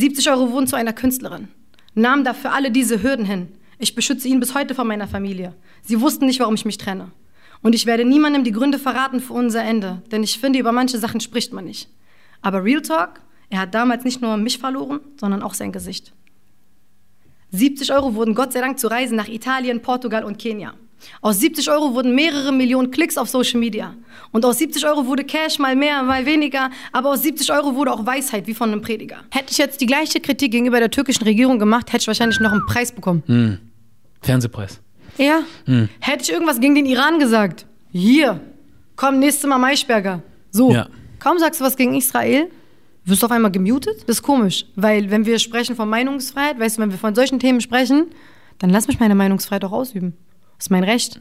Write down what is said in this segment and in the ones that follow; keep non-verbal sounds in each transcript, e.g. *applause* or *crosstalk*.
70 Euro wurden zu einer Künstlerin. Nahm dafür alle diese Hürden hin. Ich beschütze ihn bis heute vor meiner Familie. Sie wussten nicht, warum ich mich trenne. Und ich werde niemandem die Gründe verraten für unser Ende, denn ich finde, über manche Sachen spricht man nicht. Aber Real Talk, er hat damals nicht nur mich verloren, sondern auch sein Gesicht. 70 Euro wurden Gott sei Dank zu Reisen nach Italien, Portugal und Kenia. Aus 70 Euro wurden mehrere Millionen Klicks auf Social Media. Und aus 70 Euro wurde Cash mal mehr, mal weniger. Aber aus 70 Euro wurde auch Weisheit, wie von einem Prediger. Hätte ich jetzt die gleiche Kritik gegenüber der türkischen Regierung gemacht, hätte ich wahrscheinlich noch einen Preis bekommen. Hm. Fernsehpreis. Ja. Hätte ich irgendwas gegen den Iran gesagt? Hier, komm, nächstes Mal Maischberger. So. Ja. Kaum sagst du was gegen Israel, wirst du auf einmal gemutet. Das ist komisch, weil wenn wir sprechen von Meinungsfreiheit, weißt du, wenn wir von solchen Themen sprechen, dann lass mich meine Meinungsfreiheit auch ausüben. Das ist mein Recht.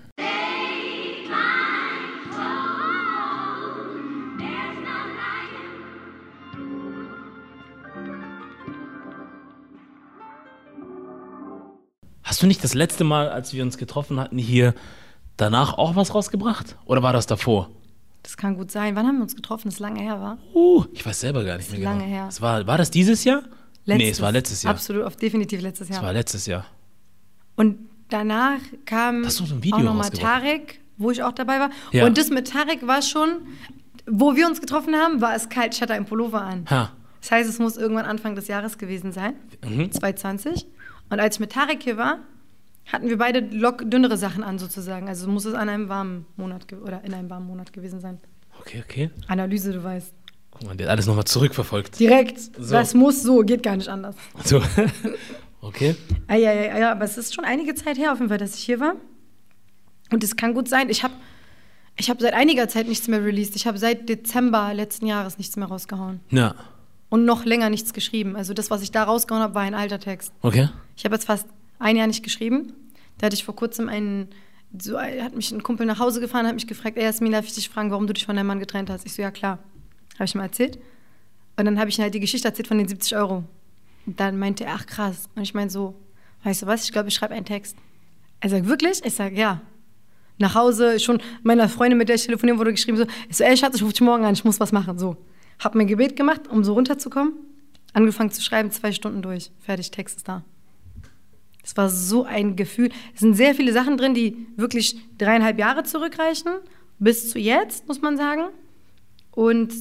Hast du nicht das letzte Mal, als wir uns getroffen hatten, hier danach auch was rausgebracht? Oder war das davor? Das kann gut sein. Wann haben wir uns getroffen? Das ist lange her, war? Uh, ich weiß selber gar nicht mehr lange genau. her. Es war, war das dieses Jahr? Nee, es war letztes Jahr. Absolut, definitiv letztes Es Jahr. war letztes Jahr. Und danach kam so auch nochmal? Tarek, wo ich auch dabei war. Ja. Und das mit Tarek war schon, wo wir uns getroffen haben, war es kalt, ich hatte einen Pullover an. Ha. Das heißt, es muss irgendwann Anfang des Jahres gewesen sein, Mhm. 2020. Und als ich mit Tarek hier war, hatten wir beide lock dünnere Sachen an sozusagen. Also muss es an einem warmen Monat oder in einem warmen Monat gewesen sein. Okay, okay. Analyse, du weißt. Guck mal, der hat alles nochmal zurückverfolgt. Direkt. So. Das muss so, geht gar nicht anders. So. *laughs* okay. Ah, ja, ja, ja, aber es ist schon einige Zeit her auf jeden Fall, dass ich hier war. Und es kann gut sein, ich habe ich hab seit einiger Zeit nichts mehr released. Ich habe seit Dezember letzten Jahres nichts mehr rausgehauen. Ja. Und noch länger nichts geschrieben. Also das, was ich da rausgehauen habe, war ein alter Text. Okay. Ich habe jetzt fast ein Jahr nicht geschrieben. Da hatte ich vor kurzem einen, so hat mich ein Kumpel nach Hause gefahren, hat mich gefragt, ey Jasmin, darf ich dich fragen, warum du dich von deinem Mann getrennt hast? Ich so, ja klar. Habe ich ihm erzählt. Und dann habe ich ihm halt die Geschichte erzählt von den 70 Euro. Und dann meinte er, ach krass. Und ich meine so, weißt du was, ich glaube, ich schreibe einen Text. Er sagt, wirklich? Ich sage, ja. Nach Hause, schon meiner Freundin, mit der ich telefonieren wurde, geschrieben so, ich so, ey Schatz, ich rufe dich morgen an, ich muss was machen. So. Hab mir ein Gebet gemacht, um so runterzukommen. Angefangen zu schreiben, zwei Stunden durch. Fertig, Text ist da. Es war so ein Gefühl. Es sind sehr viele Sachen drin, die wirklich dreieinhalb Jahre zurückreichen, bis zu jetzt, muss man sagen. Und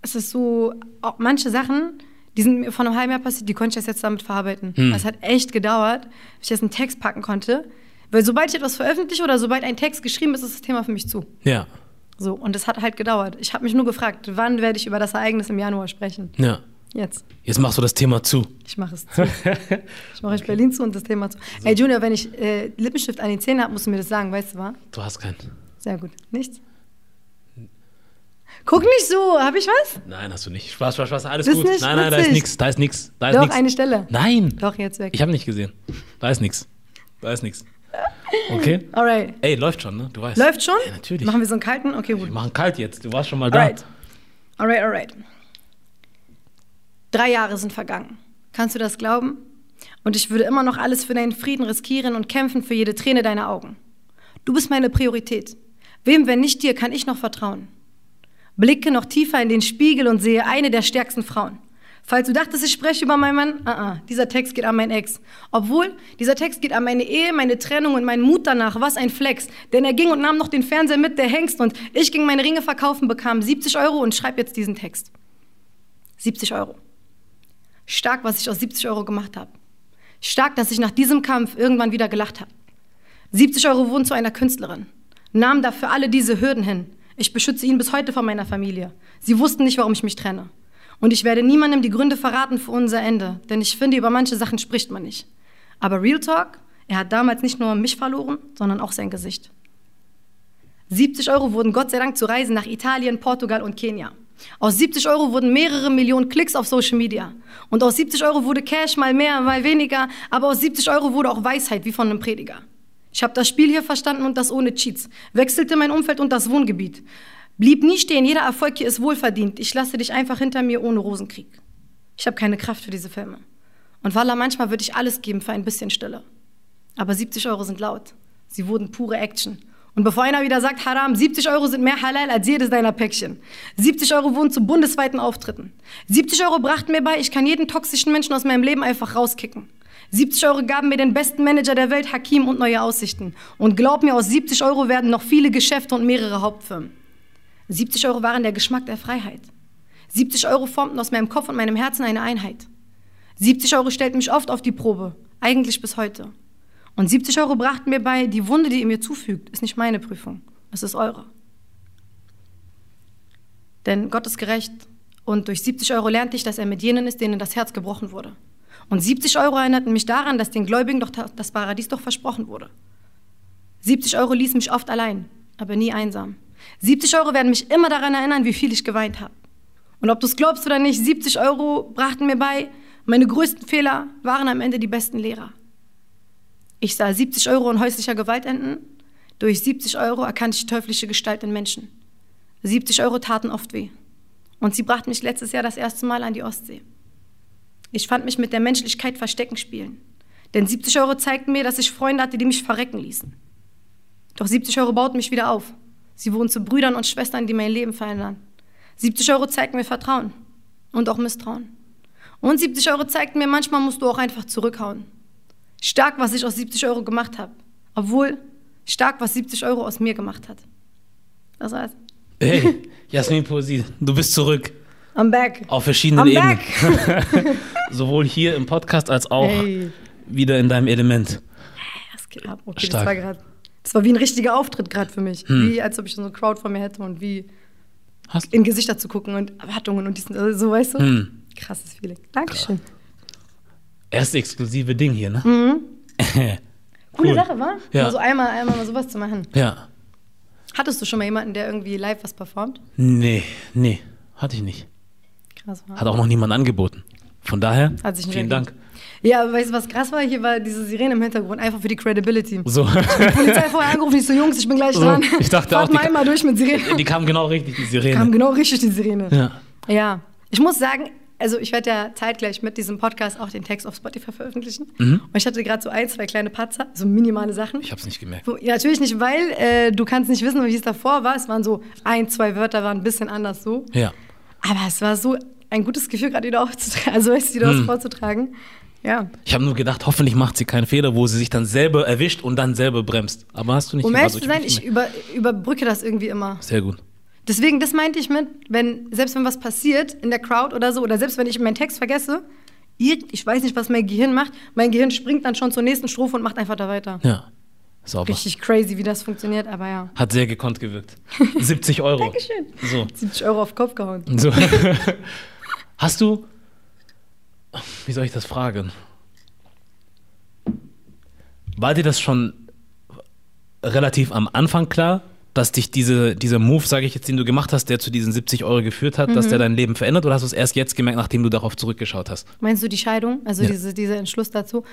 es ist so, manche Sachen, die sind mir vor einem halben Jahr passiert, die konnte ich jetzt damit verarbeiten. Hm. Es hat echt gedauert, bis ich jetzt einen Text packen konnte. Weil sobald ich etwas veröffentliche oder sobald ein Text geschrieben ist, ist das Thema für mich zu. Ja. So, und das hat halt gedauert. Ich habe mich nur gefragt, wann werde ich über das Ereignis im Januar sprechen? Ja. Jetzt. Jetzt machst du das Thema zu. Ich mache es zu. ich mache euch Berlin zu und das Thema zu. Ey, Junior, wenn ich äh, Lippenstift an den Zähnen habe, musst du mir das sagen, weißt du, wa? Du hast keinen. Sehr gut. Nichts? Guck nicht so, habe ich was? Nein, hast du nicht. Spaß, Spaß, Spaß, alles Das gut. nein, nein, da ist witzig. nichts. Da ist nichts. Da ist Doch, nichts. eine Stelle. Nein. Doch, jetzt weg. Ich habe nicht gesehen. Da ist nichts. Da ist nichts. Okay. *laughs* Alright. Ey, läuft schon, ne? Du weißt. Läuft schon? Ja, natürlich. Machen wir so einen kalten? Okay, gut. Wir machen kalt jetzt. Du warst schon mal da. Alright. Alright, alright. Drei Jahre sind vergangen. Kannst du das glauben? Und ich würde immer noch alles für deinen Frieden riskieren und kämpfen für jede Träne deiner Augen. Du bist meine Priorität. Wem, wenn nicht dir, kann ich noch vertrauen? Blicke noch tiefer in den Spiegel und sehe eine der stärksten Frauen. Falls du dachtest, ich spreche über meinen Mann, ah, ah, dieser Text geht an meinen Ex. Obwohl, dieser Text geht an meine Ehe, meine Trennung und meinen Mut danach. Was ein Flex. Denn er ging und nahm noch den Fernseher mit, der Hengst. Und ich ging meine Ringe verkaufen, bekam 70 Euro und schreibe jetzt diesen Text. 70 Euro. Stark, was ich aus 70 Euro gemacht habe. Stark, dass ich nach diesem Kampf irgendwann wieder gelacht habe. 70 Euro wurden zu einer Künstlerin. Nahm dafür alle diese Hürden hin. Ich beschütze ihn bis heute vor meiner Familie. Sie wussten nicht, warum ich mich trenne. Und ich werde niemandem die Gründe verraten für unser Ende, denn ich finde, über manche Sachen spricht man nicht. Aber Real Talk, er hat damals nicht nur mich verloren, sondern auch sein Gesicht. 70 Euro wurden Gott sei Dank zu Reisen nach Italien, Portugal und Kenia. Aus 70 Euro wurden mehrere Millionen Klicks auf Social Media. Und aus 70 Euro wurde Cash mal mehr, mal weniger, aber aus 70 Euro wurde auch Weisheit, wie von einem Prediger. Ich habe das Spiel hier verstanden und das ohne Cheats. Wechselte mein Umfeld und das Wohngebiet. Blieb nie stehen, jeder Erfolg hier ist wohlverdient. Ich lasse dich einfach hinter mir ohne Rosenkrieg. Ich habe keine Kraft für diese Filme. Und Walla, manchmal würde ich alles geben für ein bisschen Stille. Aber 70 Euro sind laut. Sie wurden pure Action. Und bevor einer wieder sagt, Haram, 70 Euro sind mehr halal als jedes deiner Päckchen. 70 Euro wurden zu bundesweiten Auftritten. 70 Euro brachten mir bei, ich kann jeden toxischen Menschen aus meinem Leben einfach rauskicken. 70 Euro gaben mir den besten Manager der Welt, Hakim und neue Aussichten. Und glaub mir, aus 70 Euro werden noch viele Geschäfte und mehrere Hauptfirmen. 70 Euro waren der Geschmack der Freiheit. 70 Euro formten aus meinem Kopf und meinem Herzen eine Einheit. 70 Euro stellten mich oft auf die Probe, eigentlich bis heute. Und 70 Euro brachten mir bei, die Wunde, die ihr mir zufügt, ist nicht meine Prüfung, es ist eure. Denn Gott ist gerecht und durch 70 Euro lernte ich, dass er mit jenen ist, denen das Herz gebrochen wurde. Und 70 Euro erinnerten mich daran, dass den Gläubigen doch das Paradies doch versprochen wurde. 70 Euro ließen mich oft allein, aber nie einsam. 70 Euro werden mich immer daran erinnern, wie viel ich geweint habe. Und ob du es glaubst oder nicht, 70 Euro brachten mir bei, meine größten Fehler waren am Ende die besten Lehrer. Ich sah 70 Euro in häuslicher Gewalt enden. Durch 70 Euro erkannte ich teuflische Gestalt in Menschen. 70 Euro taten oft weh. Und sie brachten mich letztes Jahr das erste Mal an die Ostsee. Ich fand mich mit der Menschlichkeit verstecken spielen. Denn 70 Euro zeigten mir, dass ich Freunde hatte, die mich verrecken ließen. Doch 70 Euro bauten mich wieder auf. Sie wurden zu Brüdern und Schwestern, die mein Leben verändern. 70 Euro zeigten mir Vertrauen und auch Misstrauen. Und 70 Euro zeigten mir, manchmal musst du auch einfach zurückhauen. Stark, was ich aus 70 Euro gemacht habe. Obwohl stark, was 70 Euro aus mir gemacht hat. Das heißt. Hey, Jasmin Poesie, du bist zurück. I'm back. Auf verschiedenen I'm Ebenen. *laughs* Sowohl hier im Podcast als auch Hey. wieder in deinem Element. Das geht ab. Okay, Stark. das war gerade. Das war wie ein richtiger Auftritt gerade für mich. Hm. Wie als ob ich so eine Crowd vor mir hätte und wie Hast in Gesichter zu gucken und Erwartungen und diesen, also so, weißt du? Hm. Krasses Feeling. Dankeschön. Erste exklusive Ding hier, ne? *laughs* Coole Cool. Sache, war? Ja. Mal so einmal, einmal mal sowas zu machen. Ja. Hattest du schon mal jemanden, der irgendwie live was performt? Nee, nee, hatte ich nicht. Krass, war. Hat auch noch niemand angeboten. Von daher, Hat sich nicht vielen. Dank. Ja, aber weißt du, was krass war? Hier war diese Sirene im Hintergrund, einfach für die Credibility. So. Polizei vorher angerufen, ich so, Jungs, ich bin gleich So, dran. ich dachte Fahrt auch, die mal einmal durch mit Sirene. Die kam genau richtig, die Sirene. Kam genau richtig, die Sirene. Ja. Ja, ich muss sagen, also ich werde ja zeitgleich mit diesem Podcast auch den Text auf Spotify veröffentlichen. Mhm. Und ich hatte gerade so ein, zwei kleine Patzer, so minimale Sachen. Ich hab's nicht gemerkt. Ja, natürlich nicht, weil äh, du kannst nicht wissen, wie es davor war. Es waren so ein, zwei Wörter waren ein bisschen anders so. Ja. Aber es war so ein gutes Gefühl, gerade wieder aufzutragen, also weißt du, wieder was Hm. vorzutragen. Ja. Ich habe nur gedacht, hoffentlich macht sie keinen Fehler, wo sie sich dann selber erwischt und dann selber bremst. Aber hast du nicht Um ehrlich zu sein, ich über, überbrücke das irgendwie immer. Sehr gut. Deswegen, das meinte ich mit, wenn, selbst wenn was passiert in der Crowd oder so, oder selbst wenn ich meinen Text vergesse, ich weiß nicht, was mein Gehirn macht, mein Gehirn springt dann schon zur nächsten Strophe und macht einfach da weiter. Ja. Sauber. Richtig crazy, wie das funktioniert, aber ja. Hat sehr gekonnt gewirkt. *laughs* 70 Euro. Dankeschön. So. 70 Euro auf Kopf gehauen. so. *laughs* Hast du. Wie soll ich das fragen? War dir das schon relativ am Anfang klar, dass dich diese, dieser Move, sage ich jetzt, den du gemacht hast, der zu diesen 70 Euro geführt hat, Mhm. dass der dein Leben verändert? Oder hast du es erst jetzt gemerkt, nachdem du darauf zurückgeschaut hast? Meinst du die Scheidung? Also Ja. diese, dieser Entschluss dazu?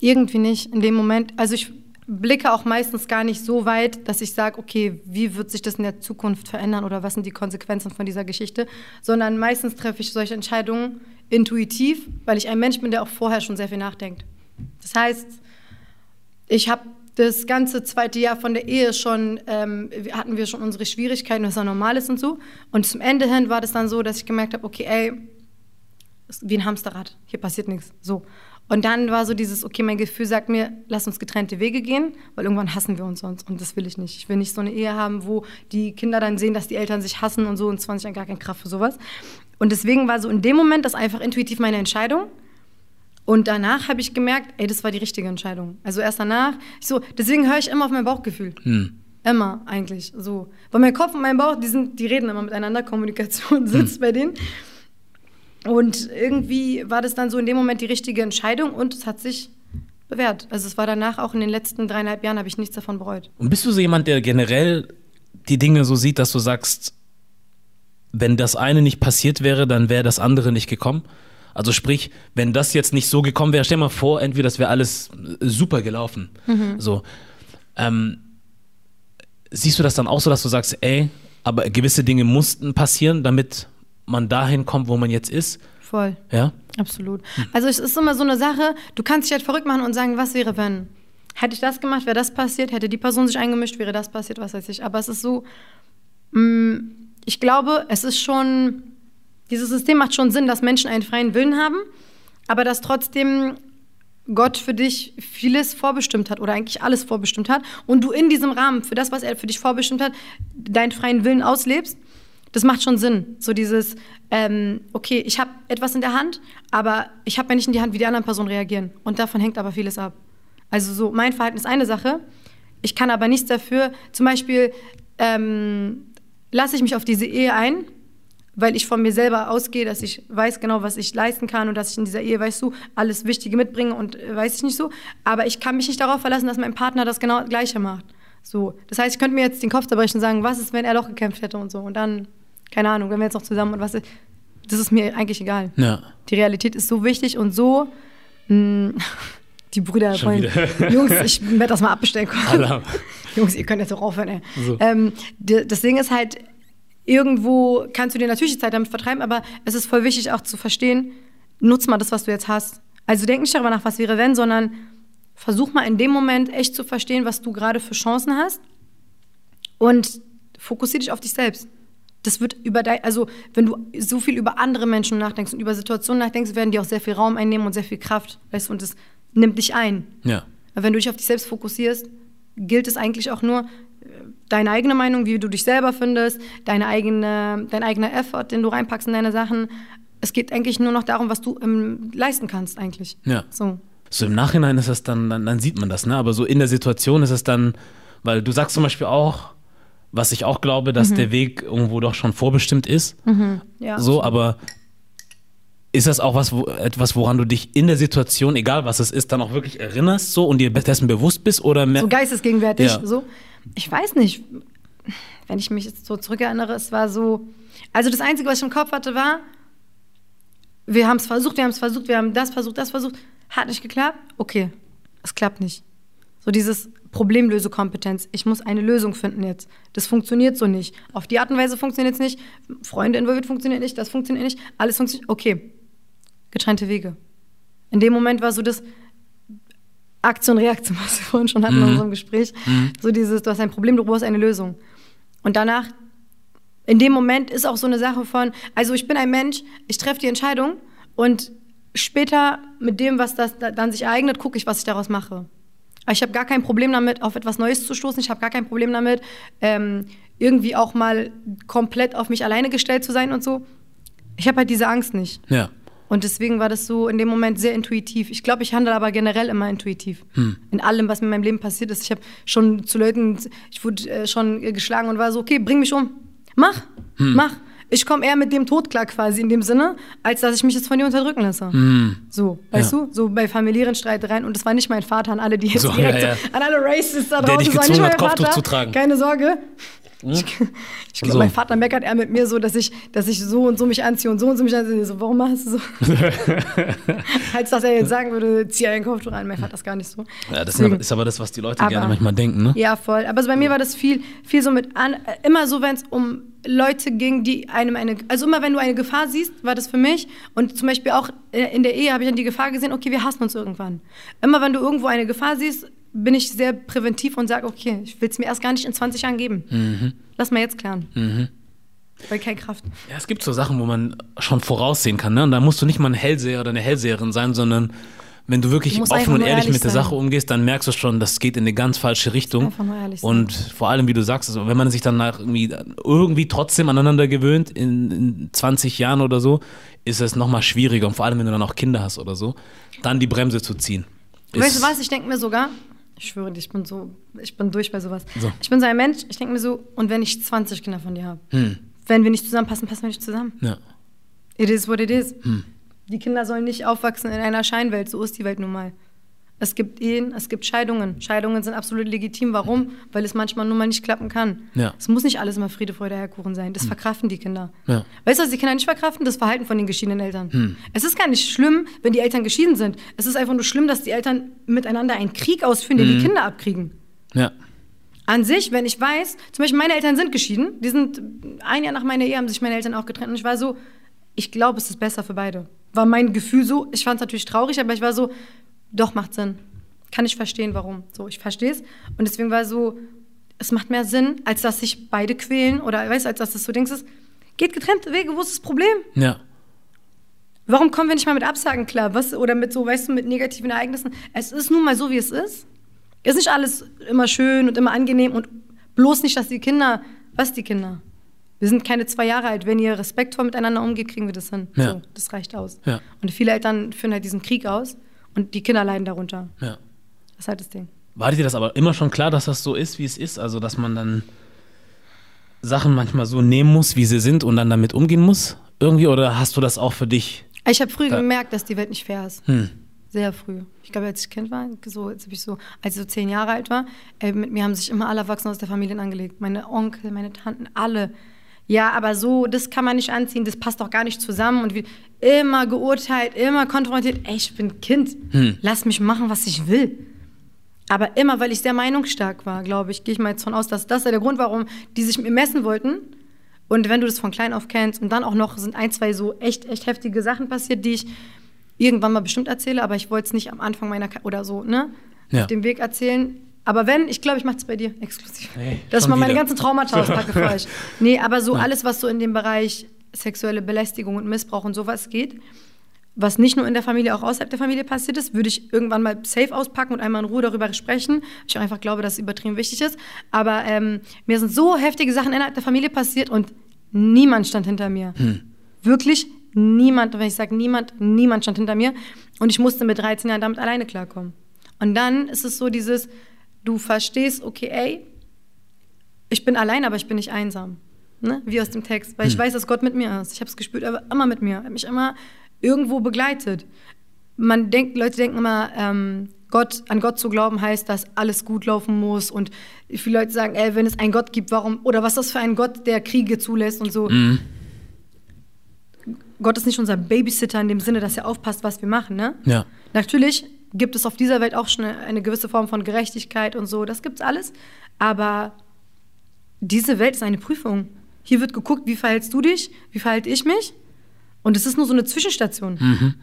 Irgendwie nicht in dem Moment. Also ich blicke auch meistens gar nicht so weit, dass ich sage, okay, wie wird sich das in der Zukunft verändern oder was sind die Konsequenzen von dieser Geschichte, sondern meistens treffe ich solche Entscheidungen intuitiv, weil ich ein Mensch bin, der auch vorher schon sehr viel nachdenkt. Das heißt, ich habe das ganze zweite Jahr von der Ehe schon, ähm, hatten wir schon unsere Schwierigkeiten, was ja normal ist und so. Und zum Ende hin war das dann so, dass ich gemerkt habe, okay, ey, wie ein Hamsterrad, hier passiert nichts. So. Und dann war so dieses, okay, mein Gefühl sagt mir, lass uns getrennte Wege gehen, weil irgendwann hassen wir uns sonst. Und das will ich nicht. Ich will nicht so eine Ehe haben, wo die Kinder dann sehen, dass die Eltern sich hassen und so und 20 Jahren gar keine Kraft für sowas. Und deswegen war so in dem Moment das einfach intuitiv meine Entscheidung. Und danach habe ich gemerkt, ey, das war die richtige Entscheidung. Also erst danach, ich so, deswegen höre ich immer auf mein Bauchgefühl. Hm. Immer eigentlich so. Weil mein Kopf und mein Bauch, die, sind, die reden immer miteinander, Kommunikation *laughs* sitzt bei denen. Und irgendwie war das dann so in dem Moment die richtige Entscheidung und es hat sich bewährt. Also es war danach auch in den letzten dreieinhalb Jahren, habe ich nichts davon bereut. Und bist du so jemand, der generell die Dinge so sieht, dass du sagst, wenn das eine nicht passiert wäre, dann wäre das andere nicht gekommen? Also sprich, wenn das jetzt nicht so gekommen wäre, stell mal vor, entweder das wäre alles super gelaufen. So. Ähm, siehst du das dann auch so, dass du sagst, ey, aber gewisse Dinge mussten passieren, damit man dahin kommt, wo man jetzt ist? Voll. Ja? Absolut. Also es ist immer so eine Sache, du kannst dich halt verrückt machen und sagen, was wäre wenn? hätte ich das gemacht, wäre das passiert, hätte die Person sich eingemischt, wäre das passiert, was weiß ich. Aber es ist so, mh, ich glaube, es ist schon, dieses System macht schon Sinn, dass Menschen einen freien Willen haben, aber dass trotzdem Gott für dich vieles vorbestimmt hat oder eigentlich alles vorbestimmt hat und du in diesem Rahmen für das, was er für dich vorbestimmt hat, deinen freien Willen auslebst, das macht schon Sinn. So dieses, ähm, okay, ich habe etwas in der Hand, aber ich habe ja nicht in die Hand, wie die anderen Personen reagieren. Und davon hängt aber vieles ab. Also so, mein Verhalten ist eine Sache, ich kann aber nichts dafür. Zum Beispiel ähm, lasse ich mich auf diese Ehe ein weil ich von mir selber ausgehe, dass ich weiß genau, was ich leisten kann und dass ich in dieser Ehe, weißt du, alles Wichtige mitbringe und äh, weiß ich nicht so. Aber ich kann mich nicht darauf verlassen, dass mein Partner das genau Gleiche macht. So. Das heißt, ich könnte mir jetzt den Kopf zerbrechen und sagen, was ist, wenn er doch gekämpft hätte und so. Und dann, keine Ahnung, wenn wir jetzt noch zusammen und was ist, das ist mir eigentlich egal. Ja. Die Realität ist so wichtig und so. Mh, *laughs* die Brüder Schon wollen, wieder. *laughs* Jungs, ich werde das mal abbestellen. *laughs* Alarm. Jungs, ihr könnt jetzt auch aufhören, ey. So. Ähm, das Ding ist halt, irgendwo kannst du dir natürlich die Zeit damit vertreiben, aber es ist voll wichtig auch zu verstehen, nutz mal das, was du jetzt hast. Also denk nicht darüber nach, was wäre, wenn, sondern versuch mal in dem Moment echt zu verstehen, was du gerade für Chancen hast und fokussier dich auf dich selbst. Das wird über dein, also wenn du so viel über andere Menschen nachdenkst und über Situationen nachdenkst, werden die auch sehr viel Raum einnehmen und sehr viel Kraft, weißt du, und das nimmt dich ein. Ja. Aber wenn du dich auf dich selbst fokussierst, gilt es eigentlich auch nur, äh, deine eigene Meinung, wie du dich selber findest, deine eigene, dein eigener Effort, den du reinpackst in deine Sachen. Es geht eigentlich nur noch darum, was du ähm, leisten kannst, eigentlich. Ja. So. So im Nachhinein ist das dann, dann, dann sieht man das, ne? Aber so in der Situation ist es dann, weil du sagst zum Beispiel auch, was ich auch glaube, dass der Weg irgendwo doch schon vorbestimmt ist. Ja. So, aber ist das auch was, wo, etwas, woran du dich in der Situation, egal was es ist, dann auch wirklich erinnerst so und dir dessen bewusst bist? Oder mehr, so geistesgegenwärtig. Ja. So. Ich weiß nicht, wenn ich mich jetzt so zurückerinnere, es war so. Also das Einzige, was ich im Kopf hatte, war, wir haben es versucht, wir haben es versucht, wir haben das versucht, das versucht, hat nicht geklappt. Okay, es klappt nicht. So dieses Problemlösekompetenz. Ich muss eine Lösung finden jetzt. Das funktioniert so nicht. Auf die Art und Weise funktioniert es nicht. Freunde involviert funktioniert nicht. Das funktioniert nicht. Alles funktioniert. Okay. Getrennte Wege. In dem Moment war so das Aktion, Reaktion, *laughs* was wir vorhin schon hatten in unserem Gespräch. So dieses, du hast ein Problem, du brauchst eine Lösung. Und danach, in dem Moment ist auch so eine Sache von, also ich bin ein Mensch, ich treffe die Entscheidung und später mit dem, was das da- dann sich ereignet, gucke ich, was ich daraus mache. Ich habe gar kein Problem damit, auf etwas Neues zu stoßen. Ich habe gar kein Problem damit, ähm, irgendwie auch mal komplett auf mich alleine gestellt zu sein und so. Ich habe halt diese Angst nicht. Ja. Und deswegen war das so in dem Moment sehr intuitiv. Ich glaube, ich handle aber generell immer intuitiv. In allem, was mir in meinem Leben passiert ist. Ich habe schon zu Leuten, ich wurde äh, schon äh, geschlagen und war so, okay, bring mich um. Mach, mach. Ich komme eher mit dem Tod klar quasi in dem Sinne, als dass ich mich jetzt von dir unterdrücken lasse. So, weißt Ja. du? So bei familiären Streitereien. Und das war nicht mein Vater an alle, die jetzt So, direkt ja, ja. an alle Racists da draußen. das war nicht hat, mein Kopftuch Vater. zu tragen. Keine Sorge. Ich, ich glaube, So. mein Vater meckert eher mit mir so, dass ich, dass ich so und so mich anziehe und so und so mich anziehe. So, warum machst du so? *laughs* Als dass er jetzt sagen würde, zieh einen Kopftuch an. Mein Vater ist gar nicht so. Ja, das Deswegen- ist aber das, was die Leute Aber- gerne manchmal denken, ne? Ja, voll. Aber so bei mir war das viel, viel so mit an, äh, immer so, wenn es um Leute ging, die einem eine, also immer wenn du eine Gefahr siehst, war das für mich. Und zum Beispiel auch äh, in der Ehe habe ich dann die Gefahr gesehen, okay, wir hassen uns irgendwann. Immer wenn du irgendwo eine Gefahr siehst, bin ich sehr präventiv und sage, okay, ich will es mir erst gar nicht in 20 Jahren geben. Mhm. Lass mal jetzt klären. Weil keine Kraft. Ja, es gibt so Sachen, wo man schon voraussehen kann, ne? Und da musst du nicht mal ein Hellseher oder eine Hellseherin sein, sondern wenn du wirklich Du offen und ehrlich mit der sein. Sache umgehst, dann merkst du schon, das geht in eine ganz falsche Richtung. Und vor allem, wie du sagst, also wenn man sich dann nach irgendwie, irgendwie trotzdem aneinander gewöhnt, in, in 20 Jahren oder so, ist es nochmal schwieriger. Und vor allem, wenn du dann auch Kinder hast oder so, dann die Bremse zu ziehen. weißt du was? Ich denke mir sogar, ich schwöre dir, ich bin so, ich bin durch bei sowas. So. Ich bin so ein Mensch, ich denke mir so, und wenn ich 20 Kinder von dir habe, Hm. wenn wir nicht zusammenpassen, passen wir nicht zusammen. Ja. It is what it is. Hm. Die Kinder sollen nicht aufwachsen in einer Scheinwelt, so ist die Welt nun mal. Es gibt Ehen, es gibt Scheidungen. Scheidungen sind absolut legitim. Warum? Weil es manchmal nun mal nicht klappen kann. Ja. Es muss nicht alles immer Friede, Freude, Eierkuchen sein. Das verkraften die Kinder. Ja. Weißt du, was die Kinder nicht verkraften? Das Verhalten von den geschiedenen Eltern. Hm. Es ist gar nicht schlimm, wenn die Eltern geschieden sind. Es ist einfach nur schlimm, dass die Eltern miteinander einen Krieg ausführen, Hm. den die Kinder abkriegen. Ja. An sich, wenn ich weiß, zum Beispiel meine Eltern sind geschieden, die sind ein Jahr nach meiner Ehe haben sich meine Eltern auch getrennt und ich war so, ich glaube, es ist besser für beide. War mein Gefühl so, ich fand es natürlich traurig, aber ich war so, doch macht Sinn. Kann ich verstehen, warum. So, ich verstehe es. Und deswegen war so, es macht mehr Sinn, als dass sich beide quälen oder weißt du, als dass das so denkst, ist, geht getrennte Wege, wo ist das Problem? Ja. Warum kommen wir nicht mal mit Absagen klar? Was, oder mit so, weißt du, mit negativen Ereignissen? Es ist nun mal so, wie es ist. Ist nicht alles immer schön und immer angenehm und bloß nicht, dass die Kinder, was die Kinder? Wir sind keine zwei Jahre alt. Wenn ihr respektvoll miteinander umgeht, kriegen wir das hin. Ja. So, das reicht aus. Ja. Und viele Eltern führen halt diesen Krieg aus und die Kinder leiden darunter. Ja. Das ist halt das Ding. War dir das aber immer schon klar, dass das so ist, wie es ist? Also, dass man dann Sachen manchmal so nehmen muss, wie sie sind und dann damit umgehen muss? Irgendwie? Oder hast du das auch für dich? Ich habe früh Da- gemerkt, dass die Welt nicht fair ist. Hm. Sehr früh. Ich glaube, als ich Kind war, so, als ich so, als ich so zehn Jahre alt war, ey, mit mir haben sich immer alle Erwachsenen aus der Familie angelegt. Meine Onkel, meine Tanten, alle. Ja, aber so, das kann man nicht anziehen, das passt doch gar nicht zusammen. Und wie, immer geurteilt, immer konfrontiert. Ey, ich bin Kind. Lass mich machen, was ich will. Aber immer, weil ich sehr meinungsstark war, glaube ich, gehe ich mal jetzt von aus, dass das der Grund, warum die sich mit mir messen wollten. Und wenn du das von klein auf kennst und dann auch noch sind ein, zwei so echt, echt heftige Sachen passiert, die ich irgendwann mal bestimmt erzähle, aber ich wollte es nicht am Anfang meiner Ka oder so, ne? Ja. Auf dem Weg erzählen. Aber wenn, ich glaube, ich mache es bei dir exklusiv. Hey, dass ich mal meine wieder. ganzen Traumata auspacke für euch. Nee, aber so alles, was so in dem Bereich sexuelle Belästigung und Missbrauch und sowas geht, was nicht nur in der Familie, auch außerhalb der Familie passiert ist, würde ich irgendwann mal safe auspacken und einmal in Ruhe darüber sprechen. Ich einfach glaube, dass es übertrieben wichtig ist. Aber ähm, mir sind so heftige Sachen innerhalb der Familie passiert und niemand stand hinter mir. Wirklich niemand. Und wenn ich sage niemand, niemand stand hinter mir. Und ich musste mit 13 Jahren damit alleine klarkommen. Und dann ist es so dieses, du verstehst, okay, ey, ich bin allein, aber ich bin nicht einsam. Ne? Wie aus dem Text. Weil ich weiß, dass Gott mit mir ist. Ich habe es gespürt, er war immer mit mir. Er hat mich immer irgendwo begleitet. Man denkt, Leute denken immer, ähm, Gott, an Gott zu glauben heißt, dass alles gut laufen muss. Und viele Leute sagen, ey, wenn es einen Gott gibt, warum, oder was ist das für ein Gott, der Kriege zulässt und so. Gott ist nicht unser Babysitter in dem Sinne, dass er aufpasst, was wir machen, ne? Ja. Natürlich gibt es auf dieser Welt auch schon eine, gewisse Form von Gerechtigkeit und so, das gibt's alles. Aber diese Welt ist eine Prüfung. Hier wird geguckt, wie verhältst du dich, wie verhalte ich mich. Und es ist nur so eine Zwischenstation.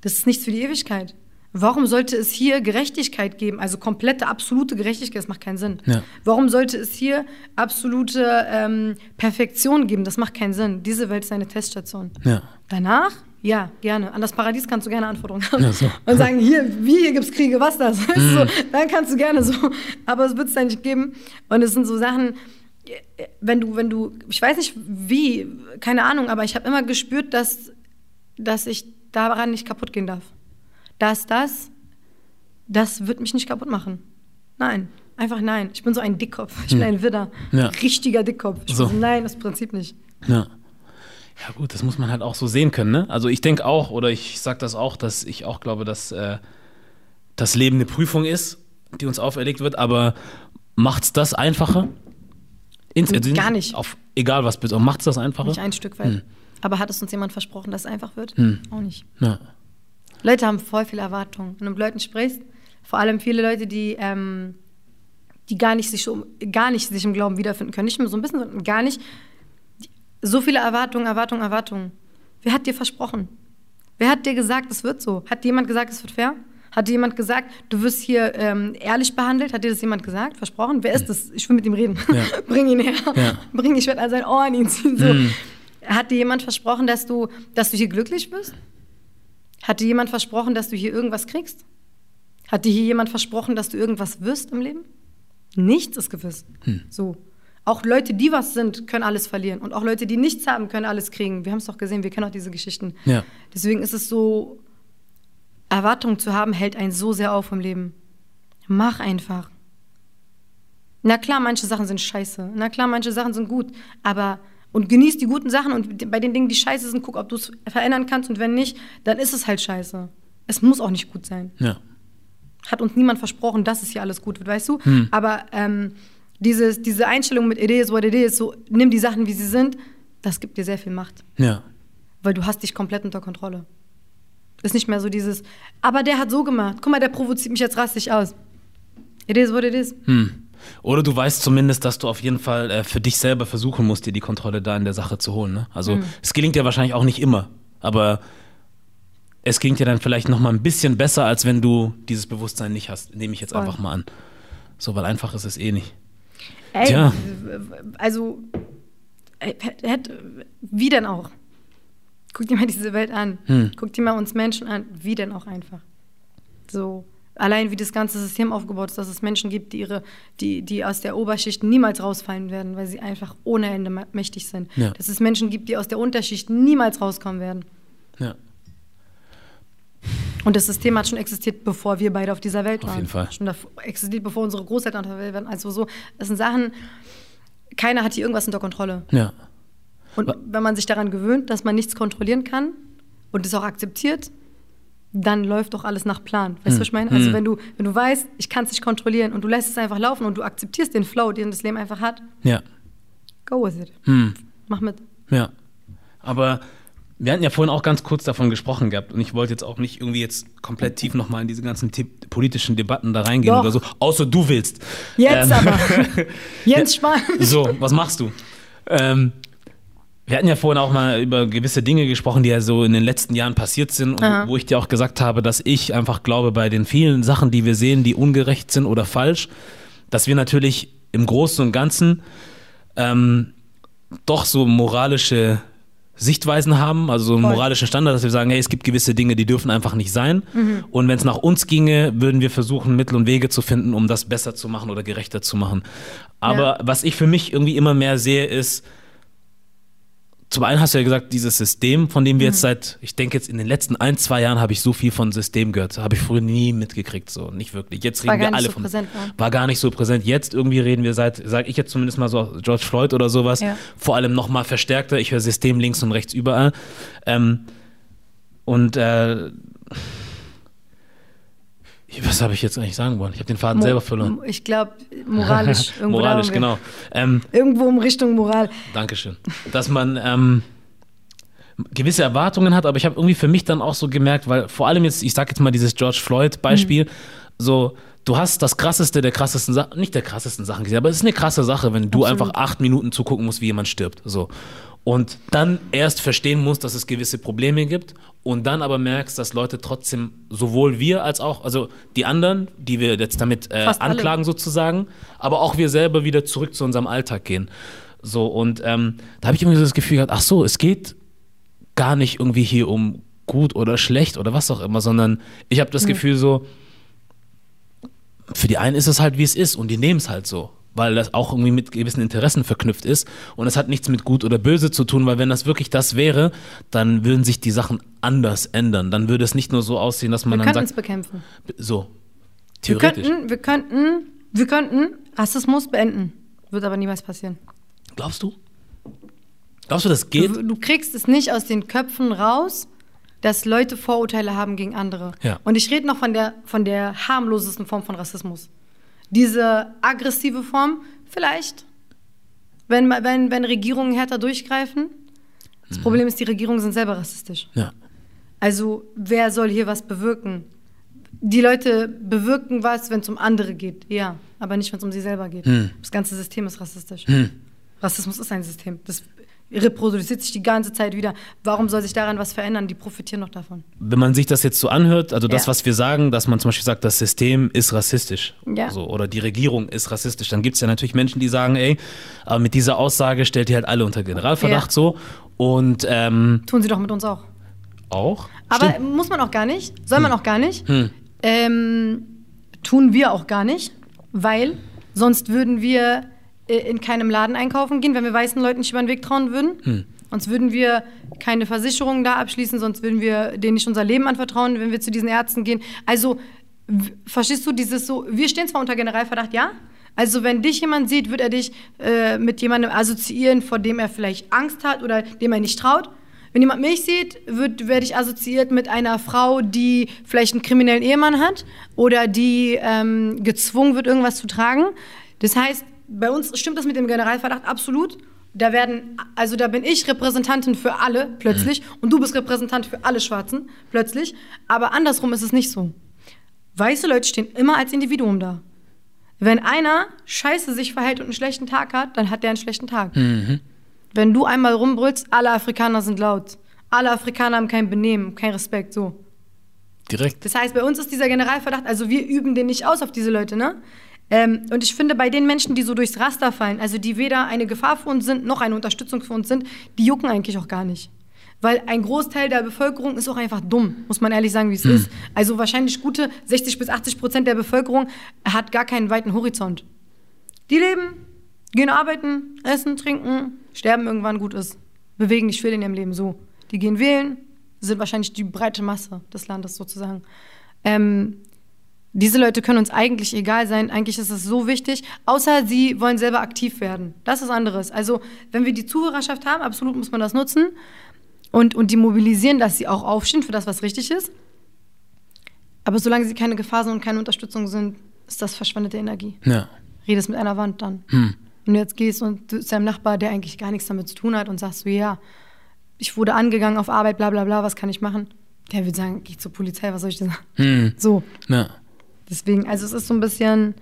Das ist nichts für die Ewigkeit. Warum sollte es hier Gerechtigkeit geben, also komplette, absolute Gerechtigkeit? Das macht keinen Sinn. Ja. Warum sollte es hier absolute ähm, Perfektion geben? Das macht keinen Sinn. Diese Welt ist eine Teststation. Ja. Danach? Ja, gerne. An das Paradies kannst du gerne Anforderungen haben. So. Und sagen, hier, wie, hier gibt es Kriege, was das? *laughs* Mhm. so, dann kannst du gerne so. Aber es wird es da nicht geben. Und es sind so Sachen, wenn du, wenn du, ich weiß nicht wie, keine Ahnung, aber ich habe immer gespürt, dass, dass ich daran nicht kaputt gehen darf. Dass das, das wird mich nicht kaputt machen. Nein. Einfach nein. Ich bin so ein Dickkopf. Ich bin ein Widder. Hm. Ja. Richtiger Dickkopf. Ich So. so. nein, das Prinzip nicht. Ja. Ja, gut, das muss man halt auch so sehen können, ne? Also ich denke auch, oder ich sag das auch, dass ich auch glaube, dass äh, das Leben eine Prüfung ist, die uns auferlegt wird, aber macht's das einfacher? Ins, Gar nicht. Auf, egal was bitte, macht's das einfacher? Nicht ein Stück weit. Hm. Aber hat es uns jemand versprochen, dass es einfach wird? Auch nicht. Ja. Leute haben voll viele Erwartungen. Wenn du mit Leuten sprichst, vor allem viele Leute, die, ähm, die gar, nicht sich gar nicht sich im Glauben wiederfinden können. Nicht nur so ein bisschen, sondern gar nicht. So viele Erwartungen, Erwartungen, Erwartungen. Wer hat dir versprochen? Wer hat dir gesagt, es wird so? Hat dir jemand gesagt, es wird fair? Hat dir jemand gesagt, du wirst hier ähm, ehrlich behandelt? Hat dir das jemand gesagt? Versprochen? Wer ist das? Ich will mit ihm reden. Ja. *laughs* Bring ihn her. Ja. Bring, ich werde an sein Ohr an ihn ziehen. So. Mhm. Hat dir jemand versprochen, dass du, dass du hier glücklich bist? Hat dir jemand versprochen, dass du hier irgendwas kriegst? Hat dir hier jemand versprochen, dass du irgendwas wirst im Leben? Nichts ist gewiss. So. Auch Leute, die was sind, können alles verlieren. Und auch Leute, die nichts haben, können alles kriegen. Wir haben es doch gesehen, wir kennen auch diese Geschichten. Ja. Deswegen ist es so, Erwartungen zu haben, hält einen so sehr auf im Leben. Mach einfach. Na klar, manche Sachen sind scheiße. Na klar, manche Sachen sind gut. Aber und genieß die guten Sachen und bei den Dingen, die scheiße sind, guck, ob du es verändern kannst. Und wenn nicht, dann ist es halt scheiße. Es muss auch nicht gut sein. Ja. Hat uns niemand versprochen, dass es hier alles gut wird, weißt du? Hm. Aber ähm, dieses, diese Einstellung mit it is what it is, so nimm die Sachen, wie sie sind, das gibt dir sehr viel Macht. Ja. Weil du hast dich komplett unter Kontrolle. Ist nicht mehr so dieses, aber der hat so gemacht. Guck mal, der provoziert mich jetzt rassig aus. It is what it is. Hm. Oder du weißt zumindest, dass du auf jeden Fall äh, für dich selber versuchen musst, dir die Kontrolle da in der Sache zu holen. Ne? Also Mhm. es gelingt ja wahrscheinlich auch nicht immer, aber es klingt ja dann vielleicht noch mal ein bisschen besser, als wenn du dieses Bewusstsein nicht hast. Nehme ich jetzt Voll. einfach mal an. So, weil einfach ist es eh nicht. Ey, Tja. also, ey, hätte, wie denn auch? Guck dir mal diese Welt an. Hm. Guck dir mal uns Menschen an. Wie denn auch einfach? So, allein wie das ganze System aufgebaut ist, dass es Menschen gibt, die, ihre, die, die aus der Oberschicht niemals rausfallen werden, weil sie einfach ohne Ende mächtig sind. Ja. Dass es Menschen gibt, die aus der Unterschicht niemals rauskommen werden. Ja. Und das System hat schon existiert, bevor wir beide auf dieser Welt Auf waren. jeden Fall. Schon existiert, bevor unsere Großeltern auf der Welt waren. Also so, das sind Sachen, keiner hat hier irgendwas unter Kontrolle. Ja. Und Wa- wenn man sich daran gewöhnt, dass man nichts kontrollieren kann und es auch akzeptiert, dann läuft doch alles nach Plan. Weißt du, was ich meine? Also Hm. wenn du, wenn du weißt, ich kann es nicht kontrollieren und du lässt es einfach laufen und du akzeptierst den Flow, den das Leben einfach hat, Ja. go with it. Hm. Mach mit. Ja. Aber wir hatten ja vorhin auch ganz kurz davon gesprochen gehabt und ich wollte jetzt auch nicht irgendwie jetzt komplett tief nochmal in diese ganzen ti- politischen Debatten da reingehen Doch. oder so, außer du willst. Jetzt Ähm, aber. *laughs* Jetzt Spahn. So, was machst du? Ähm, wir hatten ja vorhin auch mal über gewisse Dinge gesprochen, die ja so in den letzten Jahren passiert sind, und Aha. wo ich dir auch gesagt habe, dass ich einfach glaube, bei den vielen Sachen, die wir sehen, die ungerecht sind oder falsch, dass wir natürlich im Großen und Ganzen ähm, doch so moralische Sichtweisen haben, also so einen Voll. moralischen Standard, dass wir sagen, hey, es gibt gewisse Dinge, die dürfen einfach nicht sein. Mhm. Und wenn es nach uns ginge, würden wir versuchen, Mittel und Wege zu finden, um das besser zu machen oder gerechter zu machen. Aber Ja. was ich für mich irgendwie immer mehr sehe, ist, zum einen hast du ja gesagt, dieses System, von dem wir Mhm. jetzt seit, ich denke jetzt in den letzten ein, zwei Jahren habe ich so viel von System gehört. Habe ich früher nie mitgekriegt, so nicht wirklich. Jetzt War reden wir gar nicht alle so von. präsent, ne? War gar nicht so präsent. Jetzt irgendwie reden wir seit, sage ich jetzt zumindest mal so, George Floyd oder sowas, Ja. vor allem noch mal verstärkter. Ich höre System links und rechts überall. Ähm, und äh, was habe ich jetzt eigentlich sagen wollen? Ich habe den Faden Mo- selber verloren. Ich glaube, moralisch. *laughs* Irgendwo Moralisch, genau. Ähm, Irgendwo in Richtung Moral. Dankeschön. Dass man ähm, gewisse Erwartungen hat, aber ich habe irgendwie für mich dann auch so gemerkt, weil vor allem jetzt, ich sag jetzt mal dieses George Floyd-Beispiel, so, du hast das krasseste der krassesten Sachen, nicht der krassesten Sachen gesehen, aber es ist eine krasse Sache, wenn du Absolut. einfach acht Minuten zugucken musst, wie jemand stirbt. So. Und dann erst verstehen musst, dass es gewisse Probleme gibt und dann aber merkst, dass Leute trotzdem, sowohl wir als auch, also die anderen, die wir jetzt damit äh, Fast alle. anklagen sozusagen, aber auch wir selber wieder zurück zu unserem Alltag gehen. So, und ähm, da habe ich irgendwie so das Gefühl gehabt, ach so, es geht gar nicht irgendwie hier um gut oder schlecht oder was auch immer, sondern ich habe das Gefühl so, für die einen ist es halt, wie es ist und die nehmen es halt so, weil das auch irgendwie mit gewissen Interessen verknüpft ist und es hat nichts mit gut oder böse zu tun, weil wenn das wirklich das wäre, dann würden sich die Sachen anders ändern. Dann würde es nicht nur so aussehen, dass man Wir dann könnten es sagt, bekämpfen. so, Wir theoretisch. könnten, wir könnten, wir könnten Rassismus beenden. Wird aber niemals passieren. Glaubst du? Glaubst du, das geht? Du, du kriegst es nicht aus den Köpfen raus, dass Leute Vorurteile haben gegen andere. Ja. Und ich rede noch von der, von der harmlosesten Form von Rassismus. Diese aggressive Form, vielleicht, wenn, wenn, wenn Regierungen härter durchgreifen. Das Mhm. Problem ist, die Regierungen sind selber rassistisch. Ja. Also, wer soll hier was bewirken? Die Leute bewirken was, wenn es um andere geht, ja, aber nicht, wenn es um sie selber geht. Hm. Das ganze System ist rassistisch. Rassismus ist ein System. Das reproduziert sich die ganze Zeit wieder. Warum soll sich daran was verändern? Die profitieren noch davon. wenn man sich das jetzt so anhört, also das, Ja. was wir sagen, dass man zum Beispiel sagt, das System ist rassistisch Ja. so, oder die Regierung ist rassistisch, dann gibt es ja natürlich Menschen, die sagen, ey, aber mit dieser Aussage stellt ihr halt alle unter Generalverdacht Ja. so. Und ähm, Tun sie doch mit uns auch. auch. Aber Stimmt. Hm. muss man auch gar nicht, soll man auch gar nicht. Ähm, tun wir auch gar nicht, weil sonst würden wir in keinem Laden einkaufen gehen, wenn wir weißen Leuten nicht über den Weg trauen würden. Hm. Sonst würden wir keine Versicherungen da abschließen, sonst würden wir denen nicht unser Leben anvertrauen, wenn wir zu diesen Ärzten gehen. Also, verstehst du dieses so, wir stehen zwar unter Generalverdacht, ja? Also, wenn dich jemand sieht, wird er dich äh, mit jemandem assoziieren, vor dem er vielleicht Angst hat oder dem er nicht traut. Wenn jemand mich sieht, wird, werde ich assoziiert mit einer Frau, die vielleicht einen kriminellen Ehemann hat oder die ähm, gezwungen wird, irgendwas zu tragen. Das heißt, bei uns stimmt das mit dem Generalverdacht absolut. Da werden, also da bin ich Repräsentantin für alle plötzlich und du bist Repräsentant für alle Schwarzen plötzlich. Aber andersrum ist es nicht so. Weiße Leute stehen immer als Individuum da. Wenn einer scheiße sich verhält und einen schlechten Tag hat, dann hat der einen schlechten Tag. Wenn du einmal rumbrüllst, alle Afrikaner sind laut. Alle Afrikaner haben kein Benehmen, kein Respekt, so. Direkt. Das heißt, bei uns ist dieser Generalverdacht, also wir üben den nicht aus auf diese Leute, ne? Ähm, und ich finde, bei den Menschen, die so durchs Raster fallen, also die weder eine Gefahr für uns sind, noch eine Unterstützung für uns sind, die jucken eigentlich auch gar nicht. Weil ein Großteil der Bevölkerung ist auch einfach dumm, muss man ehrlich sagen, wie es Hm. ist. Also wahrscheinlich gute 60 bis 80 Prozent der Bevölkerung hat gar keinen weiten Horizont. Die leben, gehen arbeiten, essen, trinken, sterben irgendwann, gut ist. Bewegen nicht viel in ihrem Leben so. Die gehen wählen, sind wahrscheinlich die breite Masse des Landes sozusagen. Ähm, diese Leute können uns eigentlich egal sein. Eigentlich ist es so wichtig, außer sie wollen selber aktiv werden. Das ist anderes. Also, wenn wir die Zuhörerschaft haben, absolut muss man das nutzen und, und die mobilisieren, dass sie auch aufstehen für das, was richtig ist. Aber solange sie keine Gefahr sind und keine Unterstützung sind, ist das verschwendete Energie. Ja. Redest mit einer Wand dann. Hm. Wenn du jetzt gehst und du zu deinem Nachbar, der eigentlich gar nichts damit zu tun hat und sagst so, ja, ich wurde angegangen auf Arbeit, bla bla bla, was kann ich machen? Der wird sagen, geh zur Polizei, was soll ich dir sagen? Hm. So, Ja. Deswegen, also es ist so ein bisschen,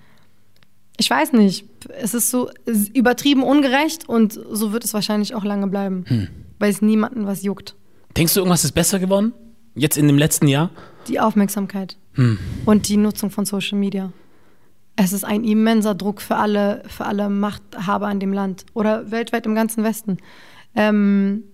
ich weiß nicht, es ist so es ist übertrieben ungerecht und so wird es wahrscheinlich auch lange bleiben, Hm. weil es niemanden was juckt. Denkst du, irgendwas ist besser geworden? Jetzt in dem letzten Jahr? Die Aufmerksamkeit Hm. und die Nutzung von Social Media. Es ist ein immenser Druck für alle, für alle Machthaber in dem Land oder weltweit im ganzen Westen. Ähm,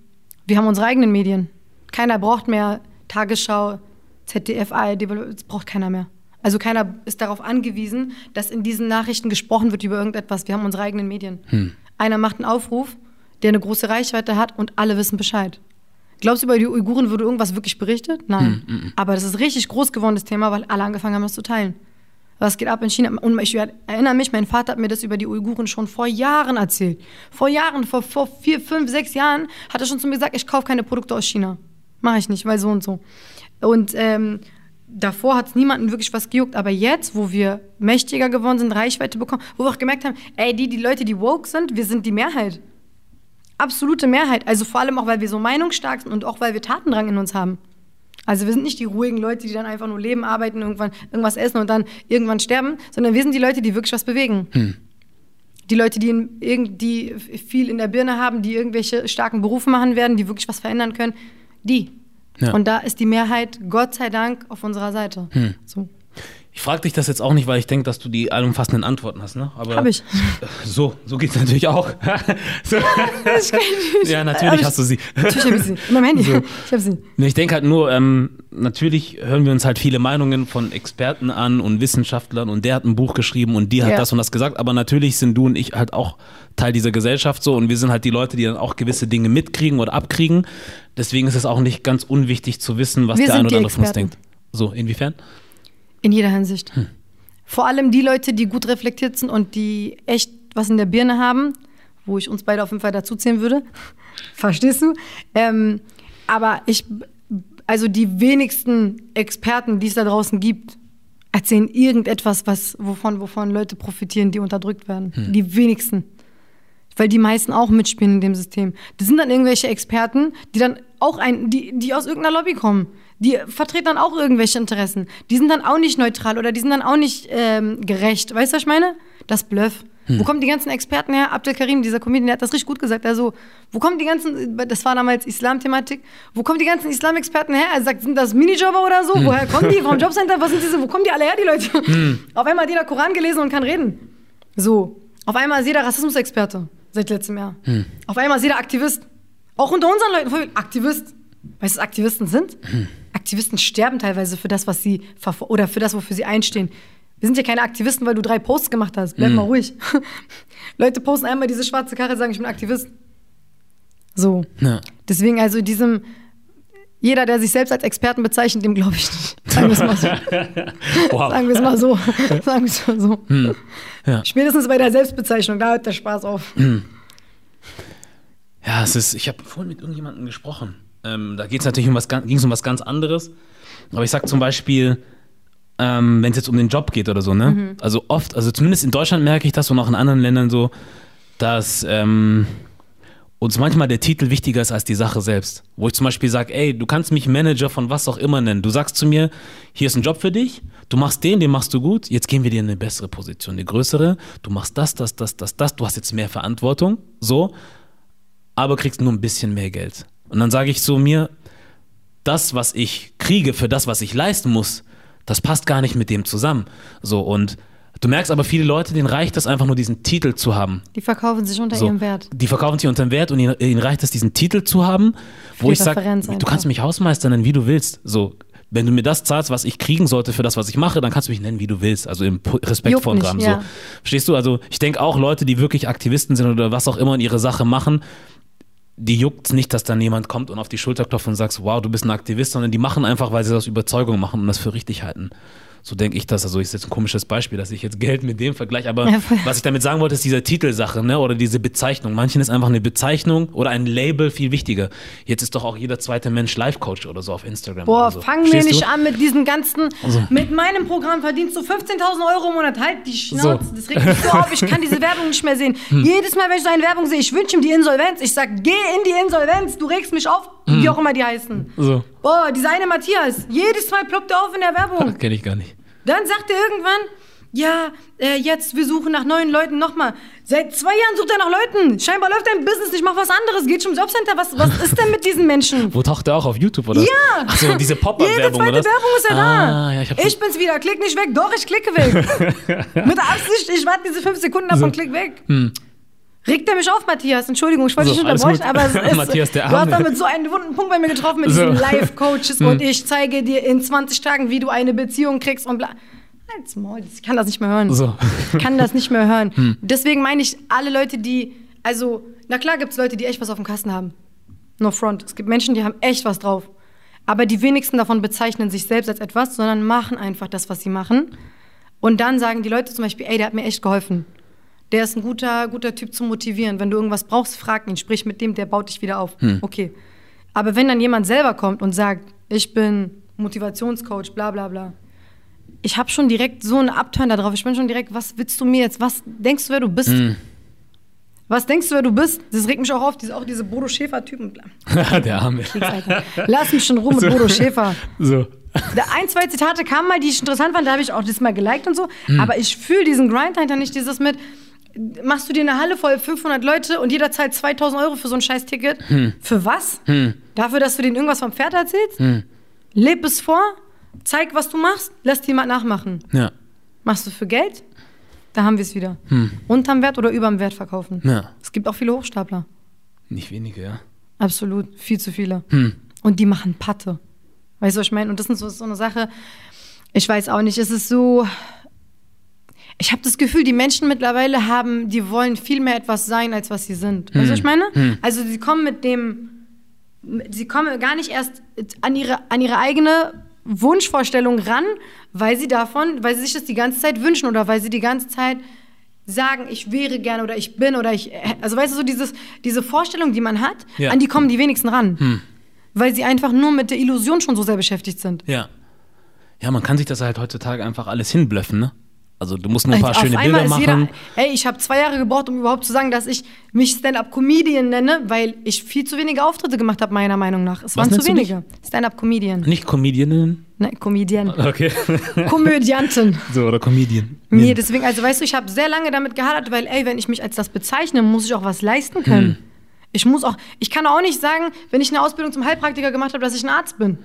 wir haben unsere eigenen Medien. Keiner braucht mehr Tagesschau, ZDF, ARD, das braucht keiner mehr. Also keiner ist darauf angewiesen, dass in diesen Nachrichten gesprochen wird über irgendetwas. Wir haben unsere eigenen Medien. Einer macht einen Aufruf, der eine große Reichweite hat und alle wissen Bescheid. Glaubst du, über die Uiguren wurde irgendwas wirklich berichtet? Nein. Aber das ist richtig groß geworden, das Thema, weil alle angefangen haben, das zu teilen. Was geht ab in China? Und ich erinnere mich, mein Vater hat mir das über die Uiguren schon vor Jahren erzählt. Vor Jahren, vor, vor vier, fünf, sechs Jahren hat er schon zu mir gesagt, ich kaufe keine Produkte aus China. Mache ich nicht, weil so und so. Und ähm, davor hat es niemanden wirklich was gejuckt. Aber jetzt, wo wir mächtiger geworden sind, Reichweite bekommen, wo wir auch gemerkt haben, ey, die, die Leute, die woke sind, wir sind die Mehrheit. Absolute Mehrheit. Also vor allem auch, weil wir so meinungsstark sind und auch, weil wir Tatendrang in uns haben. Also wir sind nicht die ruhigen Leute, die dann einfach nur leben, arbeiten, irgendwann irgendwas essen und dann irgendwann sterben, sondern wir sind die Leute, die wirklich was bewegen. Die Leute, die, in, die viel in der Birne haben, die irgendwelche starken Berufe machen werden, die wirklich was verändern können, die. Ja. Und da ist die Mehrheit, Gott sei Dank, auf unserer Seite. So. Ich frage dich das jetzt auch nicht, weil ich denke, dass du die allumfassenden Antworten hast, ne? Aber Hab ich. *laughs* So, so geht's natürlich auch. *laughs* so. *laughs* Ja, natürlich ich- hast du sie. Natürlich habe ich sie. In meinem Handy. Ich habe sie. Ich denke halt nur, ähm, natürlich hören wir uns halt viele Meinungen von Experten an und Wissenschaftlern und der hat ein Buch geschrieben und die hat Ja. das und das gesagt, aber natürlich sind du und ich halt auch Teil dieser Gesellschaft so und wir sind halt die Leute, die dann auch gewisse Dinge mitkriegen oder abkriegen. Deswegen ist es auch nicht ganz unwichtig zu wissen, was Wir der ein oder andere von uns denkt. So, inwiefern? In jeder Hinsicht. Vor allem die Leute, die gut reflektiert sind und die echt was in der Birne haben, wo ich uns beide auf jeden Fall dazu zählen würde. *laughs* Verstehst du? Ähm, aber ich, also die wenigsten Experten, die es da draußen gibt, erzählen irgendetwas, was, wovon, wovon Leute profitieren, die unterdrückt werden. Die wenigsten. Weil die meisten auch mitspielen in dem System. Das sind dann irgendwelche Experten, die dann auch ein, die, die aus irgendeiner Lobby kommen. Die vertreten dann auch irgendwelche Interessen. Die sind dann auch nicht neutral oder die sind dann auch nicht ähm, gerecht. Weißt du, was ich meine? Das Bluff. Wo kommen die ganzen Experten her? Abdel Karim, dieser Comedian, der hat das richtig gut gesagt. Also, wo kommen die ganzen, das war damals Islam-Thematik, wo kommen die ganzen Islam-Experten her? Er sagt, sind das Minijobber oder so? Woher kommen die? Vom *laughs* Jobcenter? Was sind diese? Wo kommen die alle her, die Leute? Auf einmal hat jeder Koran gelesen und kann reden. So. Auf einmal ist jeder Rassismusexperte seit letztem Jahr. Auf einmal ist jeder Aktivist. Auch unter unseren Leuten. Aktivist. Weißt du, was Aktivisten sind? Aktivisten sterben teilweise für das, was sie oder für das, wofür sie einstehen. Wir sind ja keine Aktivisten, weil du drei Posts gemacht hast. Bleib mal ruhig. *laughs* Leute posten einmal diese schwarze Karre, sagen, ich bin Aktivist. So. Ja. Deswegen also diesem, jeder, der sich selbst als Experten bezeichnet, dem glaube ich nicht. Sagen wir es mal so. *laughs* Wow. Sagen wir es mal so. *laughs* Sagen wir es mal so. Ja. Spätestens bei der Selbstbezeichnung, da hört der Spaß auf. Ja, es ist, ich habe vorhin mit irgendjemandem gesprochen. Ähm, da geht es natürlich um was, ging es um was ganz anderes. Aber ich sag zum Beispiel, ähm, wenn es jetzt um den Job geht oder so, ne? Also oft, also zumindest in Deutschland merke ich das und auch in anderen Ländern so, dass ähm, uns manchmal der Titel wichtiger ist als die Sache selbst. Wo ich zum Beispiel sage, ey, du kannst mich Manager von was auch immer nennen. Du sagst zu mir, hier ist ein Job für dich, du machst den, den machst du gut, jetzt gehen wir dir in eine bessere Position, eine größere, du machst das, das, das, das, das, du hast jetzt mehr Verantwortung, so, aber kriegst nur ein bisschen mehr Geld. Und dann sage ich so mir, das, was ich kriege für das, was ich leisten muss, das passt gar nicht mit dem zusammen. So und du merkst aber viele Leute, denen reicht das einfach nur diesen Titel zu haben. Die verkaufen sich unter So, ihrem Wert. Die verkaufen sich unter dem Wert und ihnen, ihnen reicht es, diesen Titel zu haben, wo Viel ich sage, du kannst mich Hausmeister nennen, wie du willst. So, wenn du mir das zahlst, was ich kriegen sollte für das, was ich mache, dann kannst du mich nennen, wie du willst. Also im respektvollen Rahmen. nicht, So. ja. Verstehst du? Also ich denke auch Leute, die wirklich Aktivisten sind oder was auch immer in ihre Sache machen, die juckt nicht, dass dann jemand kommt und auf die Schulter klopft und sagt, wow, du bist ein Aktivist, sondern die machen einfach, weil sie das aus Überzeugung machen und das für richtig halten. So denke ich das. Also ist jetzt ein komisches Beispiel, dass ich jetzt Geld mit dem vergleiche. Aber *laughs* Ja, was ich damit sagen wollte, ist diese Titelsache, ne? Oder diese Bezeichnung. Manchen ist einfach eine Bezeichnung oder ein Label viel wichtiger. Jetzt ist doch auch jeder zweite Mensch Life-Coach oder so auf Instagram. Boah, so. fang mir Verstehst nicht du? an mit diesem ganzen. Also- Mit meinem Programm verdienst du 15.000 Euro im Monat. Halt die Schnauze. So. Das regt mich so auf. Ich kann diese Werbung nicht mehr sehen. Jedes Mal, wenn ich so eine Werbung sehe, ich wünsche ihm die Insolvenz. Ich sag, geh in die Insolvenz. Du regst mich auf. Wie auch immer die heißen. So. Boah, eine Matthias. Jedes Mal ploppt er auf in der Werbung. *laughs* Kenn ich gar nicht. Dann sagt er irgendwann, ja, äh, jetzt, wir suchen nach neuen Leuten nochmal. Seit zwei Jahren sucht er nach Leuten. Scheinbar läuft dein Business nicht, mach was anderes. Geht schon im Jobcenter. Was, was ist denn mit diesen Menschen? *laughs* Wo taucht der auch auf YouTube oder? Ja! Ach so, diese Jede Pop-Up-Werbung zweite oder? Werbung ist ja ah, da. Ja, ich ich bin's wieder. Klick nicht weg. Doch, ich klicke weg. *laughs* Mit Absicht. Ich warte diese fünf Sekunden davon, klick weg. Regt er mich auf, Matthias? Entschuldigung, ich wollte Hm. So, dich unterbrechen, aber *laughs* es ist, Matthias, der du hast damit so einen wunden Punkt bei mir getroffen mit So. Hm. diesen Life-Coaches *laughs* und ich zeige dir in 20 Tagen, wie du eine Beziehung kriegst und bla. Halt's Maul, ich kann das nicht mehr hören. So. Ich kann das nicht mehr hören. *laughs* Deswegen meine ich, alle Leute, die, also, na klar gibt es Leute, die echt was auf dem Kasten haben. No front. Es gibt Menschen, die haben echt was drauf. Aber die wenigsten davon bezeichnen sich selbst als etwas, sondern machen einfach das, was sie machen. Und dann sagen die Leute zum Beispiel, ey, der hat mir echt geholfen. Der ist ein guter, guter Typ zum Motivieren. Wenn du irgendwas brauchst, frag ihn, sprich mit dem, der baut dich wieder auf. Okay. Aber wenn dann jemand selber kommt und sagt, ich bin Motivationscoach, bla bla bla. Ich habe schon direkt so einen Upturn da drauf. Ich bin schon direkt, was willst du mir jetzt? Was denkst du, wer du bist? Was denkst du, wer du bist? Das regt mich auch auf, diese, auch diese Bodo Schäfer-Typen. *laughs* der Arme. Lass mich schon rum mit Bodo Schäfer. So. Ein, zwei Zitate kamen mal, die ich interessant fand, da habe ich auch das mal geliked und so. Aber ich fühle diesen Grind dahinter nicht, dieses mit, machst du dir eine Halle voll 500 Leute und jeder zahlt 2000 Euro für so ein scheiß Ticket. Für was? Dafür, dass du denen irgendwas vom Pferd erzählst? Leb es vor, zeig, was du machst, lass dir mal nachmachen. Ja. Machst du für Geld? Da haben wir es wieder. Unterm Wert oder überm Wert verkaufen. Ja. Es gibt auch viele Hochstapler. Nicht wenige, ja. Absolut, viel zu viele. Und die machen Patte. Weißt du, was ich meine? Und das ist so, so eine Sache, ich weiß auch nicht, es ist so. Ich habe das Gefühl, die Menschen mittlerweile haben, die wollen viel mehr etwas sein, als was sie sind. Weißt du, was ich meine? Also sie kommen mit dem, sie kommen gar nicht erst an ihre, an ihre eigene Wunschvorstellung ran, weil sie davon, weil sie sich das die ganze Zeit wünschen oder weil sie die ganze Zeit sagen, ich wäre gerne oder ich bin oder ich, also weißt du, so dieses, diese Vorstellung, die man hat, Ja. an die kommen die wenigsten ran. Weil sie einfach nur mit der Illusion schon so sehr beschäftigt sind. Ja. Ja, man kann sich das halt heutzutage einfach alles hinblöffen, ne? Also du musst nur ein paar Auf schöne Bilder machen. jeder, ey, ich habe zwei Jahre gebraucht, um überhaupt zu sagen, dass ich mich Stand-Up-Comedian nenne, weil ich viel zu wenige Auftritte gemacht habe, meiner Meinung nach. Es waren zu wenige. Stand-Up-Comedian. Nicht Comedianin. Nein, Comedian. Okay. *laughs* Komödianten. so, oder Comedian. Nee, deswegen, also weißt du, ich habe sehr lange damit gehadert, weil, ey, wenn ich mich als das bezeichne, muss ich auch was leisten können. Ich muss auch, ich kann auch nicht sagen, wenn ich eine Ausbildung zum Heilpraktiker gemacht habe, dass ich ein Arzt bin.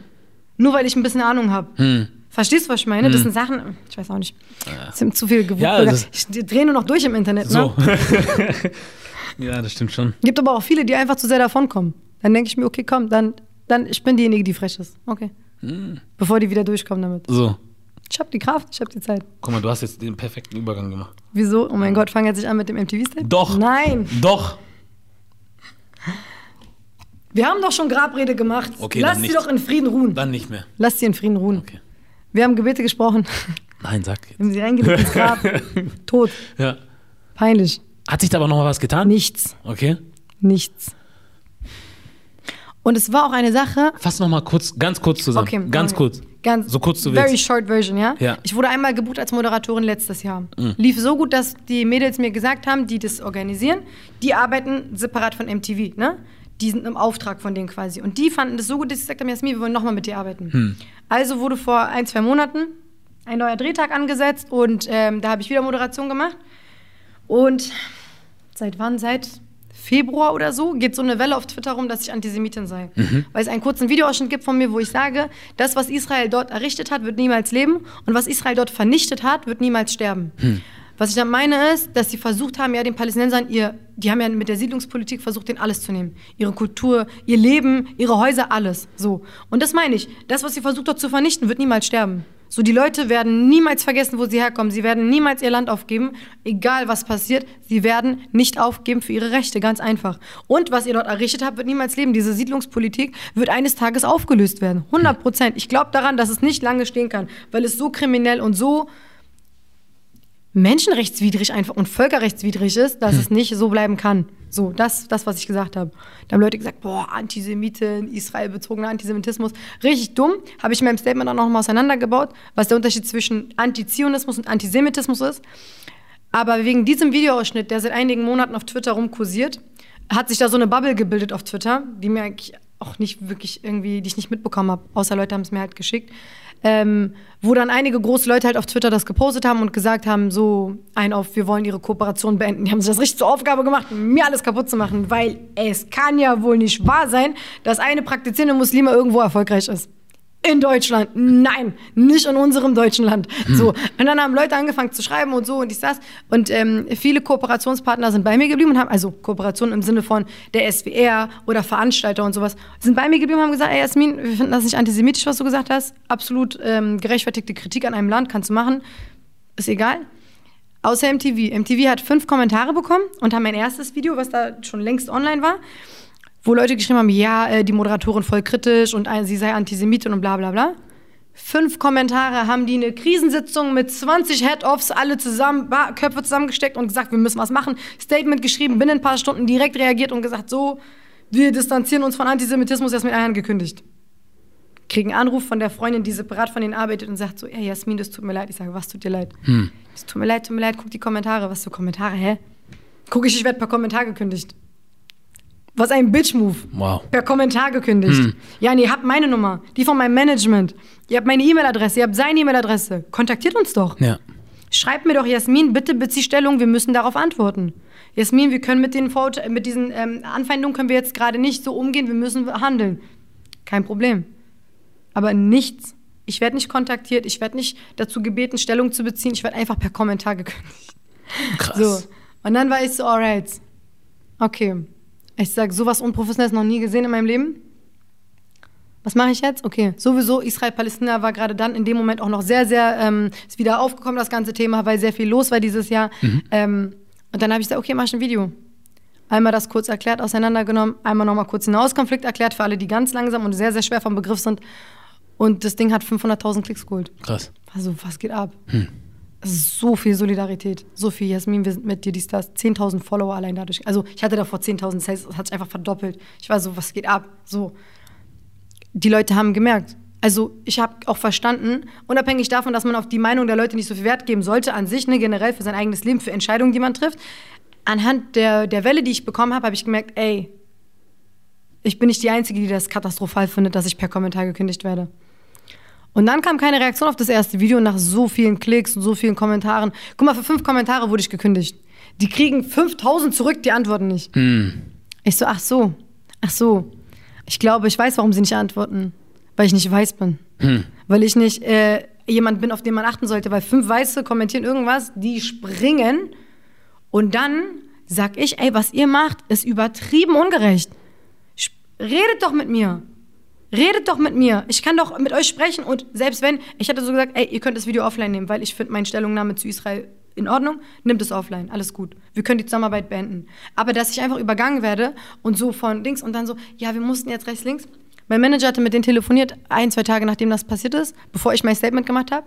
Nur weil ich ein bisschen Ahnung habe. Verstehst du, was ich meine? Das sind Sachen, ich weiß auch nicht. Das sind zu viel gewusst. Ja, ich drehe nur noch durch im Internet, ne? So. *laughs* *laughs* ja, das stimmt schon. Gibt aber auch viele, die einfach zu sehr davonkommen. Dann denke ich mir, okay, komm, dann, dann, ich bin diejenige, die frech ist. Okay. Bevor die wieder durchkommen damit. So. Ich habe die Kraft, ich habe die Zeit. Guck mal, du hast jetzt den perfekten Übergang gemacht. Wieso? Oh mein Gott, fang jetzt nicht an mit dem MTV-Step? Doch. Nein. Doch. Wir haben doch schon Grabrede gemacht. Okay, Lass sie doch in Frieden ruhen. Dann nicht mehr. Lass sie in Frieden ruhen. Okay. Wir haben Gebete gesprochen. Nein, sag Wir jetzt. haben sie reingelegt ins Grab. *laughs* Tot. Ja. Peinlich. Hat sich da aber noch mal was getan? Nichts. Okay. Nichts. Und es war auch eine Sache. Fass noch mal kurz, ganz kurz zusammen. Okay, ganz okay. kurz. Ganz, So kurz du Very willst. short version, ja? Ja. Ich wurde einmal gebucht als Moderatorin letztes Jahr. Mhm. Lief so gut, dass die Mädels mir gesagt haben, die das organisieren, die arbeiten separat von MTV, ne? Die sind im Auftrag von denen quasi. Und die fanden das so gut, dass sie gesagt haben, Jasmin, wir wollen nochmal mit dir arbeiten. Hm. Also wurde vor ein, zwei Monaten ein neuer Drehtag angesetzt und ähm, da habe ich wieder Moderation gemacht. Und seit wann? Seit Februar oder so geht so eine Welle auf Twitter rum, dass ich Antisemitin sei. Weil es einen kurzen Videoausschnitt gibt von mir, wo ich sage, das, was Israel dort errichtet hat, wird niemals leben und was Israel dort vernichtet hat, wird niemals sterben. Was ich dann meine ist, dass sie versucht haben, ja den Palästinensern ihr, die haben ja mit der Siedlungspolitik versucht, denen alles zu nehmen. Ihre Kultur, ihr Leben, ihre Häuser, alles. So. Und das meine ich. Das, was sie versucht hat zu vernichten, wird niemals sterben. So, die Leute werden niemals vergessen, wo sie herkommen. Sie werden niemals ihr Land aufgeben, egal was passiert. Sie werden nicht aufgeben für ihre Rechte, ganz einfach. Und was ihr dort errichtet habt, wird niemals leben. Diese Siedlungspolitik wird eines Tages aufgelöst werden. 100 Prozent. Ich glaube daran, dass es nicht lange stehen kann, weil es so kriminell und so menschenrechtswidrig einfach und völkerrechtswidrig ist, dass es nicht so bleiben kann. So, das, das was ich gesagt habe. Da haben Leute gesagt, boah, Antisemiten, Israel-bezogener Antisemitismus. Richtig dumm. Habe ich in meinem Statement dann noch mal auseinandergebaut, was der Unterschied zwischen Antizionismus und Antisemitismus ist. Aber wegen diesem Videoausschnitt, der seit einigen Monaten auf Twitter rumkursiert, hat sich da so eine Bubble gebildet auf Twitter, die mir eigentlich auch nicht wirklich irgendwie, die ich nicht mitbekommen habe, außer Leute haben es mir halt geschickt ähm, wo dann einige große Leute halt auf Twitter das gepostet haben und gesagt haben, so ein auf, wir wollen ihre Kooperation beenden. Die haben sich das richtig zur Aufgabe gemacht, mir alles kaputt zu machen, weil es kann ja wohl nicht wahr sein, dass eine praktizierende Muslime irgendwo erfolgreich ist in Deutschland. Nein, nicht in unserem deutschen Land. Hm. So. Und dann haben Leute angefangen zu schreiben und so und ich das. Und ähm, viele Kooperationspartner sind bei mir geblieben und haben, also Kooperation im Sinne von der SWR oder Veranstalter und sowas, sind bei mir geblieben und haben gesagt, ey Jasmin, wir finden das nicht antisemitisch, was du gesagt hast. Absolut ähm, gerechtfertigte Kritik an einem Land, kannst du machen. Ist egal. Außer MTV. MTV hat fünf Kommentare bekommen und haben mein erstes Video, was da schon längst online war, wo Leute geschrieben haben, ja, äh, die Moderatorin voll kritisch und sie sei Antisemitin und bla bla bla. Fünf Kommentare haben die eine Krisensitzung mit 20 Head-Offs, alle zusammen, Köpfe zusammengesteckt und gesagt, wir müssen was machen. Statement geschrieben, binnen ein paar Stunden direkt reagiert und gesagt, so, wir distanzieren uns von Antisemitismus, erst mit Eiern gekündigt. Kriegen Anruf von der Freundin, die separat von ihnen arbeitet und sagt so, ey Jasmin, das tut mir leid. Ich sage, was tut dir leid? Hm. Es tut mir leid, tut mir leid, guck die Kommentare. Was für Kommentare, hä? Guck ich, ich werde per Kommentar gekündigt. Was ein Bitch-Move. Wow. Per Kommentar gekündigt. Hm. Ja, nee, ihr habt meine Nummer, die von meinem Management. Ihr habt meine E-Mail-Adresse, ihr habt seine E-Mail-Adresse. Kontaktiert uns doch. Ja. Schreibt mir doch, Jasmin, bitte bezieh Stellung, wir müssen darauf antworten. Jasmin, wir können mit, den mit diesen ähm, Anfeindungen können wir jetzt gerade nicht so umgehen, wir müssen handeln. Kein Problem. Aber nichts. Ich werde nicht kontaktiert, ich werde nicht dazu gebeten, Stellung zu beziehen, ich werde einfach per Kommentar gekündigt. Krass. So. Und dann war ich so, alright. Okay. Ich sage, sowas Unprofessionelles noch nie gesehen in meinem Leben. Was mache ich jetzt? Okay, sowieso Israel-Palästina war gerade dann in dem Moment auch noch sehr, sehr, ähm, ist wieder aufgekommen, das ganze Thema, weil sehr viel los war dieses Jahr. Mhm. Ähm, und dann habe ich gesagt, okay, mach ich ein Video. Einmal das kurz erklärt, auseinandergenommen, einmal nochmal kurz den Hauskonflikt erklärt für alle, die ganz langsam und sehr, sehr schwer vom Begriff sind. Und das Ding hat 500.000 Klicks geholt. Krass. Also, was geht ab? Hm so viel Solidarität, so viel Jasmin, wir sind mit dir, dies, das, 10.000 Follower allein dadurch. Also ich hatte davor 10.000, das heißt, es hat sich einfach verdoppelt. Ich war so, was geht ab? So. Die Leute haben gemerkt. Also ich habe auch verstanden, unabhängig davon, dass man auf die Meinung der Leute nicht so viel Wert geben sollte, an sich, ne, generell für sein eigenes Leben, für Entscheidungen, die man trifft, anhand der, der Welle, die ich bekommen habe, habe ich gemerkt, ey, ich bin nicht die Einzige, die das katastrophal findet, dass ich per Kommentar gekündigt werde. Und dann kam keine Reaktion auf das erste Video nach so vielen Klicks und so vielen Kommentaren. Guck mal, für fünf Kommentare wurde ich gekündigt. Die kriegen 5000 zurück, die antworten nicht. Hm. Ich so, ach so, ach so. Ich glaube, ich weiß, warum sie nicht antworten. Weil ich nicht weiß bin. Hm. Weil ich nicht äh, jemand bin, auf den man achten sollte. Weil fünf Weiße kommentieren irgendwas, die springen. Und dann sag ich, ey, was ihr macht, ist übertrieben ungerecht. Redet doch mit mir. Redet doch mit mir. Ich kann doch mit euch sprechen. Und selbst wenn, ich hätte so gesagt, ey, ihr könnt das Video offline nehmen, weil ich finde meine Stellungnahme zu Israel in Ordnung, nimmt es offline, alles gut. Wir können die Zusammenarbeit beenden. Aber dass ich einfach übergangen werde und so von links und dann so, ja, wir mussten jetzt rechts, links. Mein Manager hatte mit denen telefoniert, ein, zwei Tage nachdem das passiert ist, bevor ich mein Statement gemacht habe.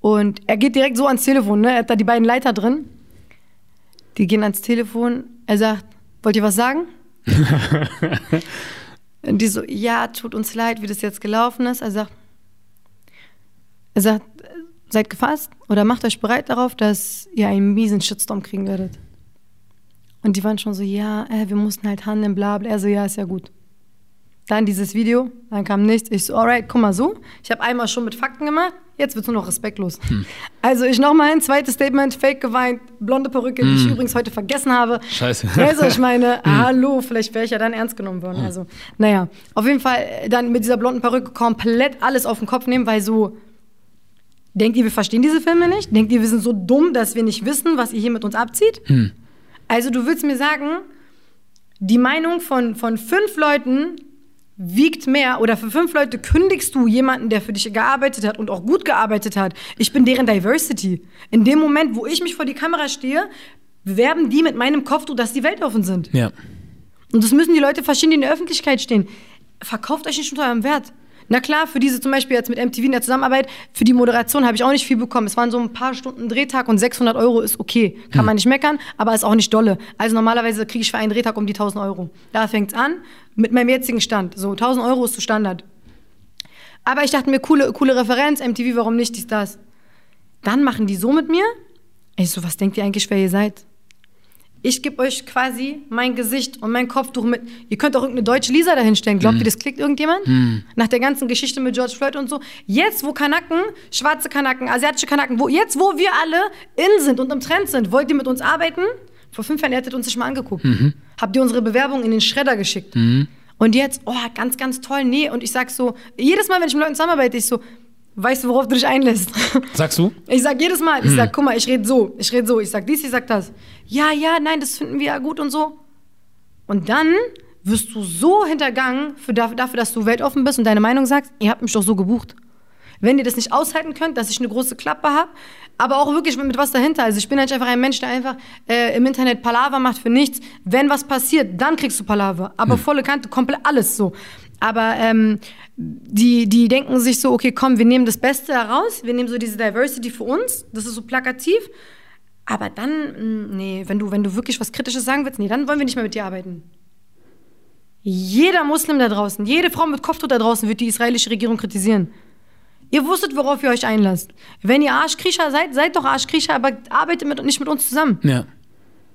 Und er geht direkt so ans Telefon, ne? er hat da die beiden Leiter drin. Die gehen ans Telefon. Er sagt, wollt ihr was sagen? *laughs* Die so, ja, tut uns leid, wie das jetzt gelaufen ist. Er sagt, er sagt, seid gefasst oder macht euch bereit darauf, dass ihr einen miesen Shitstorm kriegen werdet. Und die waren schon so, ja, äh, wir mussten halt handeln, bla bla. Er so, ja, ist ja gut. Dann dieses Video, dann kam nichts. Ich so, alright, guck mal so. Ich habe einmal schon mit Fakten gemacht. Jetzt wird es nur noch respektlos. Also ich nochmal ein zweites Statement, fake geweint, blonde Perücke, die ich übrigens heute vergessen habe. Scheiße. Also ich meine, *laughs* hallo, vielleicht wäre ich ja dann ernst genommen worden. Also, naja, auf jeden Fall äh, dann mit dieser blonden Perücke komplett alles auf den Kopf nehmen, weil so, denkt ihr, wir verstehen diese Filme nicht? Denkt ihr, wir sind so dumm, dass wir nicht wissen, was ihr hier mit uns abzieht? Also du willst mir sagen, die Meinung von, von fünf Leuten wiegt mehr oder für fünf Leute kündigst du jemanden, der für dich gearbeitet hat und auch gut gearbeitet hat. Ich bin deren Diversity. In dem Moment, wo ich mich vor die Kamera stehe, bewerben die mit meinem Kopftuch, dass die weltoffen sind. Ja. Und das müssen die Leute verstehen, die in der Öffentlichkeit stehen. Verkauft euch nicht unter eurem Wert. Na klar, für diese zum Beispiel jetzt mit MTV in der Zusammenarbeit, für die Moderation habe ich auch nicht viel bekommen. Es waren so ein paar Stunden Drehtag und 600 Euro ist okay. Kann man nicht meckern, aber ist auch nicht dolle. Also normalerweise kriege ich für einen Drehtag um die 1000 Euro. Da fängt's an mit meinem jetzigen Stand. So 1000 Euro ist so Standard. Aber ich dachte mir, coole, coole Referenz, MTV, warum nicht dies, das? Dann machen die so mit mir. Ich so, was denkt ihr eigentlich, wer ihr seid? Ich gebe euch quasi mein Gesicht und mein Kopftuch mit. Ihr könnt auch irgendeine deutsche Lisa dahinstellen. Glaubt ihr, das klickt irgendjemand? Nach der ganzen Geschichte mit George Floyd und so. Jetzt, wo Kanaken, schwarze Kanaken, asiatische Kanaken, wo, jetzt, wo wir alle in sind und im Trend sind, wollt ihr mit uns arbeiten? Vor fünf Jahren hättet ihr uns nicht mal angeguckt. Habt ihr unsere Bewerbung in den Schredder geschickt. Und jetzt, oh, ganz, ganz toll, nee. Und ich sag so, jedes Mal, wenn ich mit Leuten zusammenarbeite, ich so, weißt du, worauf du dich einlässt? Sagst du? Ich sag jedes Mal, ich sag, guck mal, ich rede so, ich rede so, ich sag dies, ich sag das. Ja, ja, nein, das finden wir ja gut und so. Und dann wirst du so hintergangen für dafür, dass du weltoffen bist und deine Meinung sagst, ihr habt mich doch so gebucht. Wenn ihr das nicht aushalten könnt, dass ich eine große Klappe habe, aber auch wirklich mit was dahinter. Also ich bin halt einfach ein Mensch, der einfach äh, im Internet Palaver macht für nichts. Wenn was passiert, dann kriegst du Palaver. Aber volle Kante, komplett alles so. Aber ähm, die, die denken sich so, okay, komm, wir nehmen das Beste heraus, wir nehmen so diese Diversity für uns, das ist so plakativ. Aber dann, mh, nee, wenn du, wenn du wirklich was Kritisches sagen willst, nee, dann wollen wir nicht mehr mit dir arbeiten. Jeder Muslim da draußen, jede Frau mit Kopftuch da draußen wird die israelische Regierung kritisieren. Ihr wusstet, worauf ihr euch einlasst. Wenn ihr Arschkriecher seid, seid doch Arschkriecher, aber arbeitet mit, nicht mit uns zusammen. Ja.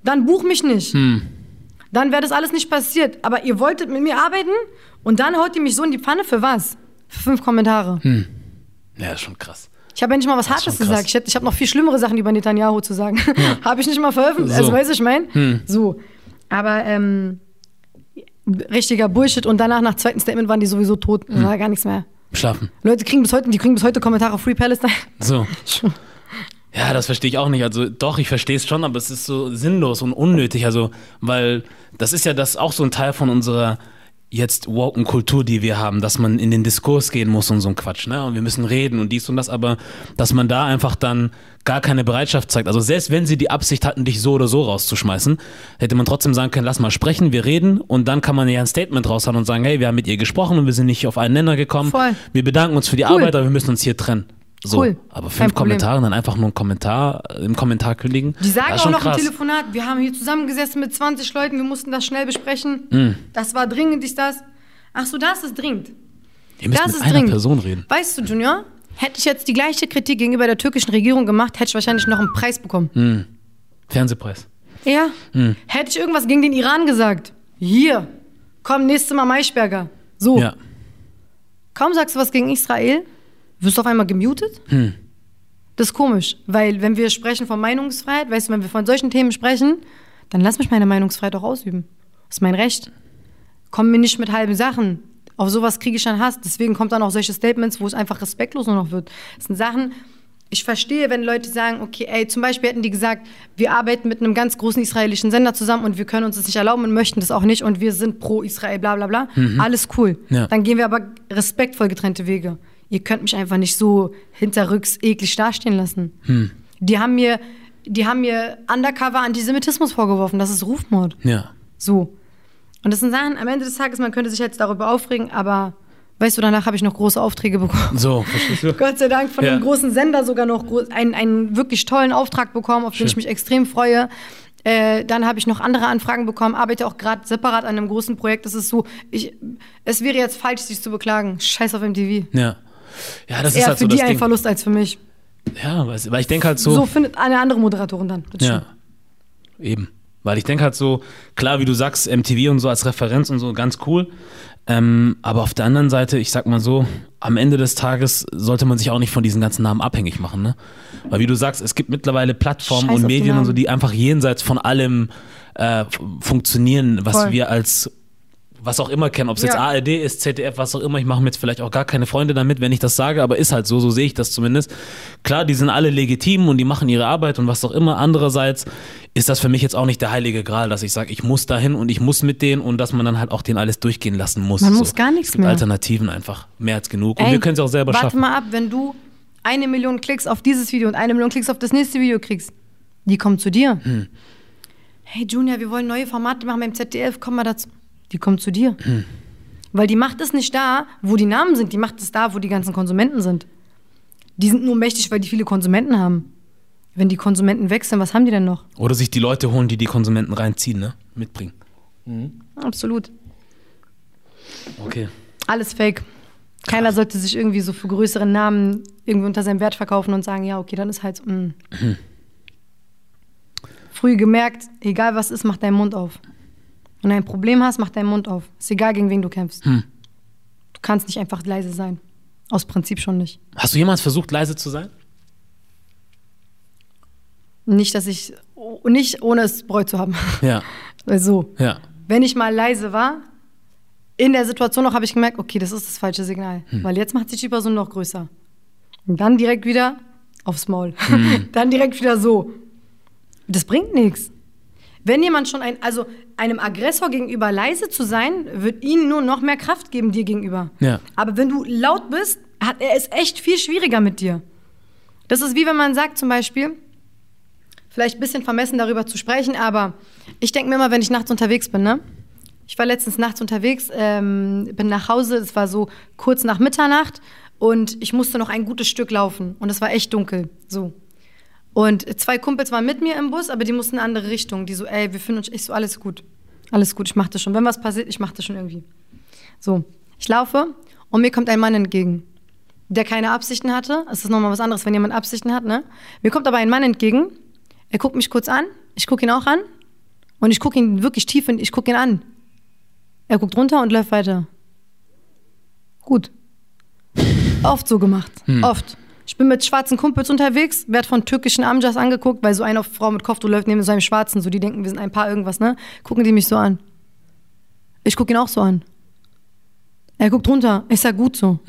Dann buch mich nicht. Dann wäre das alles nicht passiert. Aber ihr wolltet mit mir arbeiten und dann haut ihr mich so in die Pfanne für was? Für fünf Kommentare. Ja, ist schon krass. Ich habe ja nicht mal was Hartes gesagt. Ich, ich habe noch viel schlimmere Sachen über Netanyahu zu sagen. *laughs* habe ich nicht mal veröffentlicht. So. Also, weißt du, ich meine? So. Aber, ähm, richtiger Bullshit. Und danach, nach zweiten Statement, waren die sowieso tot. Da war gar nichts mehr. Schlafen. Leute kriegen bis heute, die kriegen bis heute Kommentare Free Palestine. So. *laughs* Ja, das verstehe ich auch nicht. Also doch, ich verstehe es schon, aber es ist so sinnlos und unnötig. Also, weil das ist ja das auch so ein Teil von unserer jetzt woken Kultur, die wir haben, dass man in den Diskurs gehen muss und so ein Quatsch, ne? Und wir müssen reden und dies und das, aber dass man da einfach dann gar keine Bereitschaft zeigt. Also selbst wenn sie die Absicht hatten, dich so oder so rauszuschmeißen, hätte man trotzdem sagen können, lass mal sprechen, wir reden und dann kann man ja ein Statement raushauen und sagen, hey, wir haben mit ihr gesprochen und wir sind nicht auf einen Nenner gekommen. Voll. Wir bedanken uns für die Arbeit, aber wir müssen uns hier trennen. So, Cool. aber fünf. Kommentare dann einfach nur ein Kommentar äh, im Kommentar kündigen. Die sagen auch schon noch krass. im Telefonat, wir haben hier zusammengesessen mit 20 Leuten, wir mussten das schnell besprechen. Mhm. Das war dringend, ist das. Ach so, das ist dringend. Ihr müsst Das mit einer dringend. Person reden. Weißt du, Junior, hätte ich jetzt die gleiche Kritik gegenüber der türkischen Regierung gemacht, hätte ich wahrscheinlich noch einen Preis bekommen. Mhm. Fernsehpreis. Ja. Hätte ich irgendwas gegen den Iran gesagt. Hier, komm, nächstes Mal Maischberger. So. Ja. Kaum sagst du was gegen Israel, wirst du auf einmal gemutet. Hm. Das ist komisch, weil wenn wir sprechen von Meinungsfreiheit, weißt du, wenn wir von solchen Themen sprechen, dann lass mich meine Meinungsfreiheit auch ausüben. Das ist mein Recht. Komm mir nicht mit halben Sachen. Auf sowas kriege ich dann Hass. Deswegen kommt dann auch solche Statements, wo es einfach respektlos nur noch wird. Das sind Sachen, ich verstehe, wenn Leute sagen, okay, ey, zum Beispiel hätten die gesagt, wir arbeiten mit einem ganz großen israelischen Sender zusammen und wir können uns das nicht erlauben und möchten das auch nicht und wir sind pro Israel, bla bla bla. Alles cool. Ja. Dann gehen wir aber respektvoll getrennte Wege. Ihr könnt mich einfach nicht so hinterrücks eklig dastehen lassen. Die haben mir, die haben mir undercover Antisemitismus vorgeworfen. Das ist Rufmord. Ja. So. Und das sind Sachen, am Ende des Tages, man könnte sich jetzt darüber aufregen, aber weißt du, danach habe ich noch große Aufträge bekommen. So, verstehst du? Gott sei Dank von Ja. einem großen Sender sogar noch einen, einen wirklich tollen Auftrag bekommen, auf den Schön. ich mich extrem freue. Äh, dann habe ich noch andere Anfragen bekommen, arbeite auch gerade separat an einem großen Projekt. Das ist so, ich, es wäre jetzt falsch, sich zu beklagen. Scheiß auf MTV. Ja. Ja, das ist Eher halt für so die ein Ding. Verlust als für mich. Ja, weil ich denke halt So, so. findet eine andere Moderatorin dann. Ja. Eben. Weil ich denke halt so, klar, wie du sagst, MTV und so als Referenz und so, ganz cool. Ähm, aber auf der anderen Seite, ich sag mal so, am Ende des Tages sollte man sich auch nicht von diesen ganzen Namen abhängig machen, ne? Weil wie du sagst, es gibt mittlerweile Plattformen Scheiß und Medien und so, die einfach jenseits von allem äh, funktionieren, was Voll. wir als was auch immer kennen, ob es jetzt Ja. ARD ist, ZDF, was auch immer, ich mache mir jetzt vielleicht auch gar keine Freunde damit, wenn ich das sage, aber ist halt so, so sehe ich das zumindest. Klar, die sind alle legitim und die machen ihre Arbeit und was auch immer. Andererseits ist das für mich jetzt auch nicht der heilige Gral, dass ich sage, ich muss dahin und ich muss mit denen und dass man dann halt auch den alles durchgehen lassen muss. Man so. muss gar nichts es gibt mehr. Alternativen einfach, mehr als genug. Und Ey, wir können es auch selber warte schaffen. mal ab, wenn du eine Million Klicks auf dieses Video und eine Million Klicks auf das nächste Video kriegst, die kommen zu dir. Hm. Hey Junior, wir wollen neue Formate machen beim ZDF, komm mal dazu. Die kommen zu dir. Hm. Weil die Macht ist nicht da, wo die Namen sind, die Macht ist da, wo die ganzen Konsumenten sind. Die sind nur mächtig, weil die viele Konsumenten haben. Wenn die Konsumenten wechseln, was haben die denn noch? Oder sich die Leute holen, die die Konsumenten reinziehen, ne? Mitbringen. Absolut. Okay. Alles fake. Keiner sollte sich irgendwie so für größere Namen irgendwie unter seinem Wert verkaufen und sagen, ja, okay, dann ist halt so. mm. Früh gemerkt, egal was ist, mach deinen Mund auf. Wenn du ein Problem hast, mach deinen Mund auf. Ist egal, gegen wen du kämpfst. Hm. Du kannst nicht einfach leise sein. Aus Prinzip schon nicht. Hast du jemals versucht, leise zu sein? Nicht, dass ich, nicht ohne es bereut zu haben. Ja. Weil *laughs* so, Ja. wenn ich mal leise war, in der Situation noch habe ich gemerkt, okay, das ist das falsche Signal. Weil jetzt macht sich die Person noch größer. Und dann direkt wieder aufs Maul. *laughs* dann direkt wieder so. Das bringt nichts. Wenn jemand schon ein, also einem Aggressor gegenüber leise zu sein, wird ihnen nur noch mehr Kraft geben dir gegenüber. Ja. Aber wenn du laut bist, hat er es echt viel schwieriger mit dir. Das ist wie wenn man sagt zum Beispiel, vielleicht ein bisschen vermessen darüber zu sprechen, aber ich denke mir immer, wenn ich nachts unterwegs bin, ne? Ich war letztens nachts unterwegs, ähm, bin nach Hause, es war so kurz nach Mitternacht und ich musste noch ein gutes Stück laufen und es war echt dunkel, so. Und zwei Kumpels waren mit mir im Bus, aber die mussten in eine andere Richtung. Die so, ey, wir finden uns, ich so, alles gut, alles gut, ich mach das schon. Wenn was passiert, ich mach das schon irgendwie. So, ich laufe und mir kommt ein Mann entgegen, der keine Absichten hatte. Es ist nochmal was anderes, wenn jemand Absichten hat, ne? Mir kommt aber ein Mann entgegen, er guckt mich kurz an, ich gucke ihn auch an und ich gucke ihn wirklich tief in, ich gucke ihn an. Er guckt runter und läuft weiter. Gut. *laughs* Oft so gemacht. Oft. Ich bin mit schwarzen Kumpels unterwegs, werd von türkischen Amjas angeguckt, weil so eine Frau mit Kopftuch läuft neben so einem Schwarzen, so die denken, wir sind ein Paar irgendwas, ne? Gucken die mich so an. Ich gucke ihn auch so an. Er guckt runter. Ich sag gut so.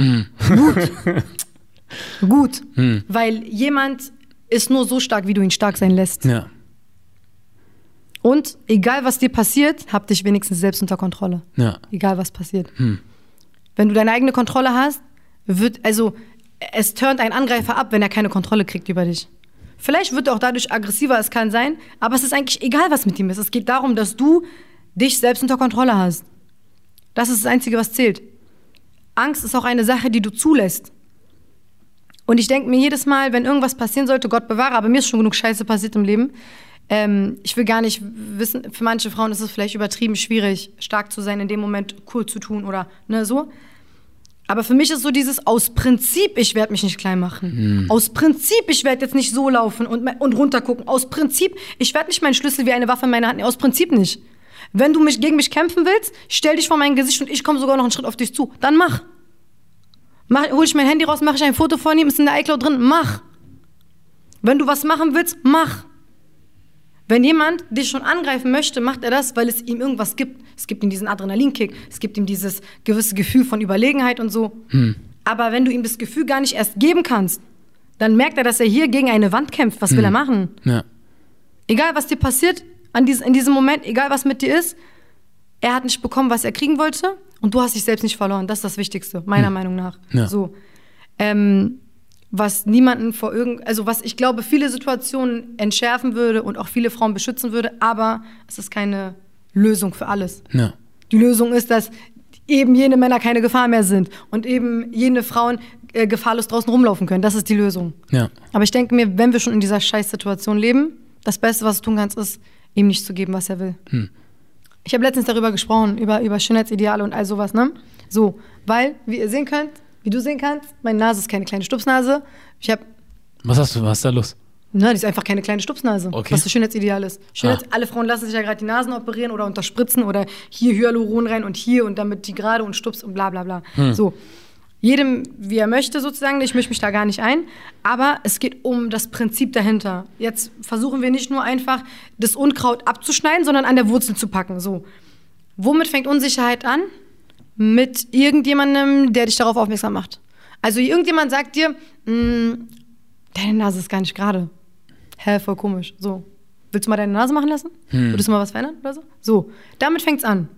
Gut. *laughs* gut. Weil jemand ist nur so stark, wie du ihn stark sein lässt. Ja. Und egal was dir passiert, hab dich wenigstens selbst unter Kontrolle. Ja. Egal was passiert. Wenn du deine eigene Kontrolle hast, wird, also es turnt ein Angreifer ab, wenn er keine Kontrolle kriegt über dich. Vielleicht wird er auch dadurch aggressiver, es kann sein, aber es ist eigentlich egal, was mit ihm ist. Es geht darum, dass du dich selbst unter Kontrolle hast. Das ist das Einzige, was zählt. Angst ist auch eine Sache, die du zulässt. Und ich denke mir jedes Mal, wenn irgendwas passieren sollte, Gott bewahre, aber mir ist schon genug Scheiße passiert im Leben. Ähm, ich will gar nicht wissen, für manche Frauen ist es vielleicht übertrieben schwierig, stark zu sein, in dem Moment cool zu tun oder ne, so. Aber für mich ist so dieses aus Prinzip, ich werde mich nicht klein machen. Aus Prinzip, ich werde jetzt nicht so laufen und, und runtergucken. Aus Prinzip, ich werde nicht meinen Schlüssel wie eine Waffe in meiner Hand nehmen. Aus Prinzip nicht. Wenn du mich gegen mich kämpfen willst, stell dich vor mein Gesicht und ich komme sogar noch einen Schritt auf dich zu. Dann mach. mach hol ich mein Handy raus, mache ich ein Foto von ihm, ist in der iCloud drin. Mach. Wenn du was machen willst, mach. Wenn jemand dich schon angreifen möchte, macht er das, weil es ihm irgendwas gibt. Es gibt ihm diesen Adrenalinkick, es gibt ihm dieses gewisse Gefühl von Überlegenheit und so. Aber wenn du ihm das Gefühl gar nicht erst geben kannst, dann merkt er, dass er hier gegen eine Wand kämpft. Was will er machen? Ja. Egal, was dir passiert an dies, in diesem Moment, egal, was mit dir ist, er hat nicht bekommen, was er kriegen wollte und du hast dich selbst nicht verloren. Das ist das Wichtigste, meiner Meinung nach. Ja. So. Ähm, was niemanden vor irgend, also was ich glaube, viele Situationen entschärfen würde und auch viele Frauen beschützen würde, aber es ist keine Lösung für alles. Ja. Die Lösung ist, dass eben jene Männer keine Gefahr mehr sind und eben jene Frauen äh, gefahrlos draußen rumlaufen können. Das ist die Lösung. Ja. Aber ich denke mir, wenn wir schon in dieser Scheißsituation leben, das Beste, was du tun kannst, ist, ihm nicht zu geben, was er will. Ich habe letztens darüber gesprochen, über, über Schönheitsideale und all sowas, ne? So, weil, wie ihr sehen könnt, wie du sehen kannst, meine Nase ist keine kleine Stupsnase. Ich habe, Was hast du, was ist da los? Na, die ist einfach keine kleine Stupsnase, Okay. was das Schönheitsideal ist. Schönheits Ah. Alle Frauen lassen sich ja gerade die Nasen operieren oder unterspritzen oder hier Hyaluron rein und hier und damit die gerade und stups und bla bla bla. Hm. So. Jedem, wie er möchte sozusagen, ich mische mich da gar nicht ein, aber es geht um das Prinzip dahinter. Jetzt versuchen wir nicht nur einfach das Unkraut abzuschneiden, sondern an der Wurzel zu packen. So. Womit fängt Unsicherheit an? Mit irgendjemandem, der dich darauf aufmerksam macht. Also irgendjemand sagt dir, "Mm, deine Nase ist gar nicht gerade. Hä, voll komisch. So. Willst du mal deine Nase machen lassen? Würdest du mal was verändern oder so? So. Damit fängt's an.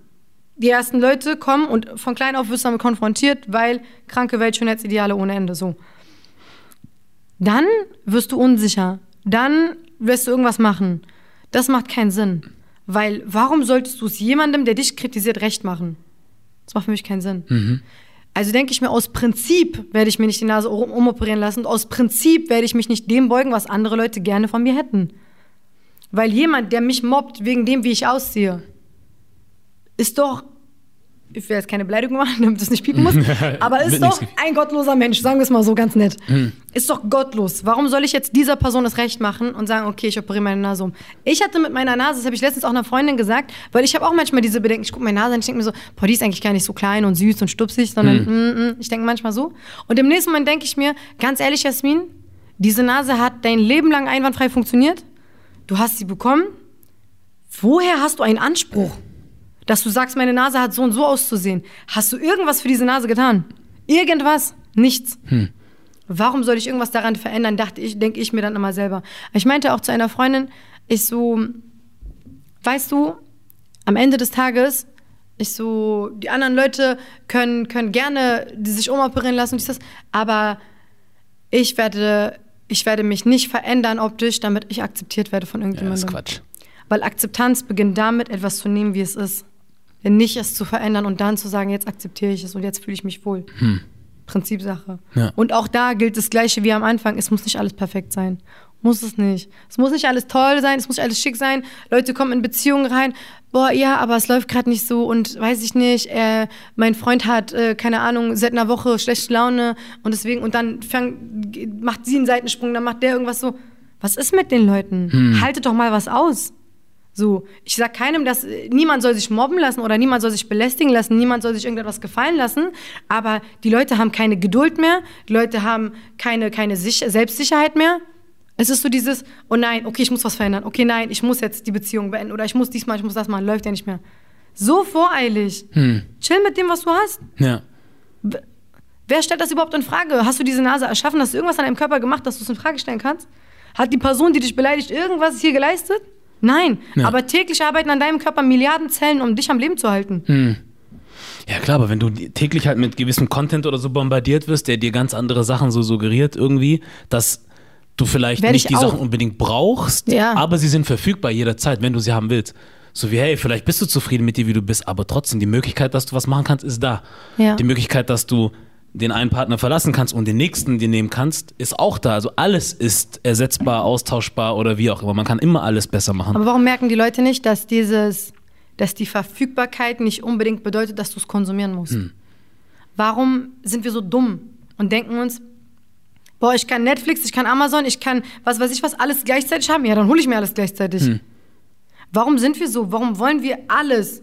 Die ersten Leute kommen und von klein auf wirst du damit konfrontiert, weil kranke Welt, Schönheitsideale ohne Ende. So. Dann wirst du unsicher. Dann wirst du irgendwas machen. Das macht keinen Sinn. Weil warum solltest du es jemandem, der dich kritisiert, recht machen? Das macht für mich keinen Sinn. Also denke ich mir, aus Prinzip werde ich mir nicht die Nase um- umoperieren lassen. Und aus Prinzip werde ich mich nicht dem beugen, was andere Leute gerne von mir hätten. Weil jemand, der mich mobbt wegen dem, wie ich aussehe, ist doch, ich will jetzt keine Beleidigung machen, *laughs* damit es nicht piepen muss, *laughs* aber ist doch ein gottloser Mensch, sagen wir es mal so ganz nett. Ist doch gottlos. Warum soll ich jetzt dieser Person das Recht machen und sagen, okay, ich operiere meine Nase um? Ich hatte mit meiner Nase, das habe ich letztens auch einer Freundin gesagt, weil ich habe auch manchmal diese Bedenken, ich gucke meine Nase an, ich denke mir so, boah, die ist eigentlich gar nicht so klein und süß und stupsig, sondern mm, mm, ich denke manchmal so. Und im nächsten Moment denke ich mir, ganz ehrlich, Jasmin, diese Nase hat dein Leben lang einwandfrei funktioniert. Du hast sie bekommen. Woher hast du einen Anspruch, dass du sagst, meine Nase hat so und so auszusehen? Hast du irgendwas für diese Nase getan? Irgendwas? Nichts. Warum soll ich irgendwas daran verändern? Dachte ich, denke ich mir dann immer selber. Ich meinte auch zu einer Freundin, ich so, weißt du, am Ende des Tages, ich so, die anderen Leute können, können gerne sich umoperieren lassen und dies, das, aber ich werde, ich werde mich nicht verändern optisch, damit ich akzeptiert werde von Ja, das irgendjemandem. ist Quatsch. Weil Akzeptanz beginnt damit, etwas zu nehmen, wie es ist. Nicht es zu verändern und dann zu sagen, jetzt akzeptiere ich es und jetzt fühle ich mich wohl. Prinzipsache. Ja. Und auch da gilt das Gleiche wie am Anfang. Es muss nicht alles perfekt sein. Muss es nicht. Es muss nicht alles toll sein, es muss nicht alles schick sein. Leute kommen in Beziehungen rein. Boah, ja, aber es läuft gerade nicht so und weiß ich nicht, äh, mein Freund hat, äh, keine Ahnung, seit einer Woche schlechte Laune und deswegen, und dann fang, macht sie einen Seitensprung, dann macht der irgendwas so. Was ist mit den Leuten? Haltet doch mal was aus. So, ich sag keinem, dass äh, niemand soll sich mobben lassen oder niemand soll sich belästigen lassen, niemand soll sich irgendetwas gefallen lassen, aber die Leute haben keine Geduld mehr, die Leute haben keine, keine Sich Selbstsicherheit mehr. Es ist so dieses, oh nein, okay, ich muss was verändern, okay, nein, ich muss jetzt die Beziehung beenden oder ich muss diesmal, ich muss das machen, läuft ja nicht mehr. So voreilig. Chill mit dem, was du hast. Ja. Wer stellt das überhaupt in Frage? Hast du diese Nase erschaffen? Hast du irgendwas an deinem Körper gemacht, dass du es in Frage stellen kannst? Hat die Person, die dich beleidigt, irgendwas hier geleistet? Nein. Ja. Aber täglich arbeiten an deinem Körper Milliarden Zellen, um dich am Leben zu halten. Ja klar, aber wenn du täglich halt mit gewissem Content oder so bombardiert wirst, der dir ganz andere Sachen so suggeriert irgendwie, dass du vielleicht Werd nicht ich die auch. Sachen unbedingt brauchst, Ja. aber sie sind verfügbar jederzeit, wenn du sie haben willst. So wie, hey, vielleicht bist du zufrieden mit dir, wie du bist, aber trotzdem, die Möglichkeit, dass du was machen kannst, ist da. Ja. Die Möglichkeit, dass du den einen Partner verlassen kannst und den nächsten dir nehmen kannst, ist auch da. Also alles ist ersetzbar, austauschbar oder wie auch immer. Man kann immer alles besser machen. Aber warum merken die Leute nicht, dass dieses, dass die Verfügbarkeit nicht unbedingt bedeutet, dass du es konsumieren musst? Warum sind wir so dumm und denken uns, boah, ich kann Netflix, ich kann Amazon, ich kann was weiß ich was, alles gleichzeitig haben? Ja, dann hole ich mir alles gleichzeitig. Warum sind wir so? Warum wollen wir alles?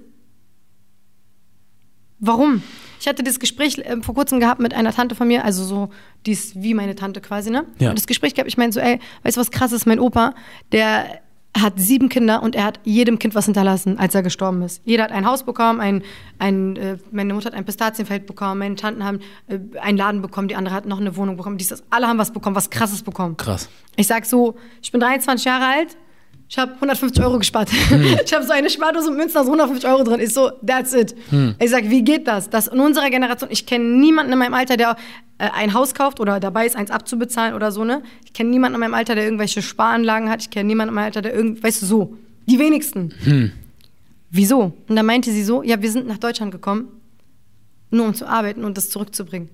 Warum? Ich hatte das Gespräch äh, vor kurzem gehabt mit einer Tante von mir, also so, die ist wie meine Tante quasi, ne? Ja. Und das Gespräch gehabt, ich meine so, ey, weißt du was krass ist? Mein Opa, der hat sieben Kinder und er hat jedem Kind was hinterlassen, als er gestorben ist. Jeder hat ein Haus bekommen, ein, ein, äh, meine Mutter hat ein Pistazienfeld bekommen, meine Tanten haben äh, einen Laden bekommen, die andere hat noch eine Wohnung bekommen, dies, das, alle haben was bekommen, was krasses bekommen. Krass. Ich sag so, ich bin 23 Jahre alt, ich habe 150 Euro gespart. *laughs* Ich habe so eine Spardose mit Münzen, da sind 150 Euro drin. Ich so, that's it. Ich sag, wie geht das? Das in unserer Generation, ich kenne niemanden in meinem Alter, der äh, ein Haus kauft oder dabei ist, eins abzubezahlen oder so, ne? Ich kenne niemanden in meinem Alter, der irgendwelche Sparanlagen hat. Ich kenne niemanden in meinem Alter, der irgend, weißt du, so. Die wenigsten. Wieso? Und dann meinte sie so, ja, wir sind nach Deutschland gekommen, nur um zu arbeiten und das zurückzubringen.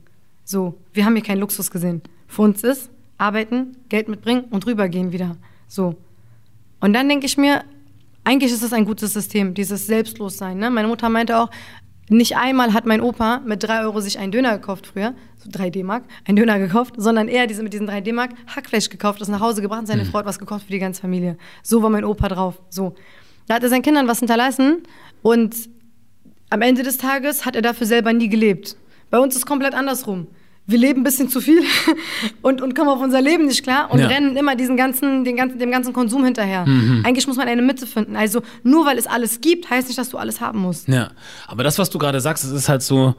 So, wir haben hier keinen Luxus gesehen. Für uns ist arbeiten, Geld mitbringen und rübergehen wieder. So. Und dann denke ich mir, eigentlich ist das ein gutes System, dieses Selbstlossein. Ne? Meine Mutter meinte auch, Nicht einmal hat mein Opa mit 3 Euro sich einen Döner gekauft früher, so 3 D-Mark, einen Döner gekauft, sondern er diese, mit diesen 3 D-Mark Hackfleisch gekauft, das nach Hause gebracht und seine Frau hat was gekocht für die ganze Familie. So war mein Opa drauf. So. Da hat er seinen Kindern was hinterlassen und am Ende des Tages hat er dafür selber nie gelebt. Bei uns ist es komplett andersrum. Wir leben ein bisschen zu viel *laughs* und, und kommen auf unser Leben nicht klar und Ja. rennen immer diesen ganzen, den ganzen, dem ganzen Konsum hinterher. Eigentlich muss man eine Mitte finden. Also nur weil es alles gibt, heißt nicht, dass du alles haben musst. Ja, aber das, was du gerade sagst, das ist halt so,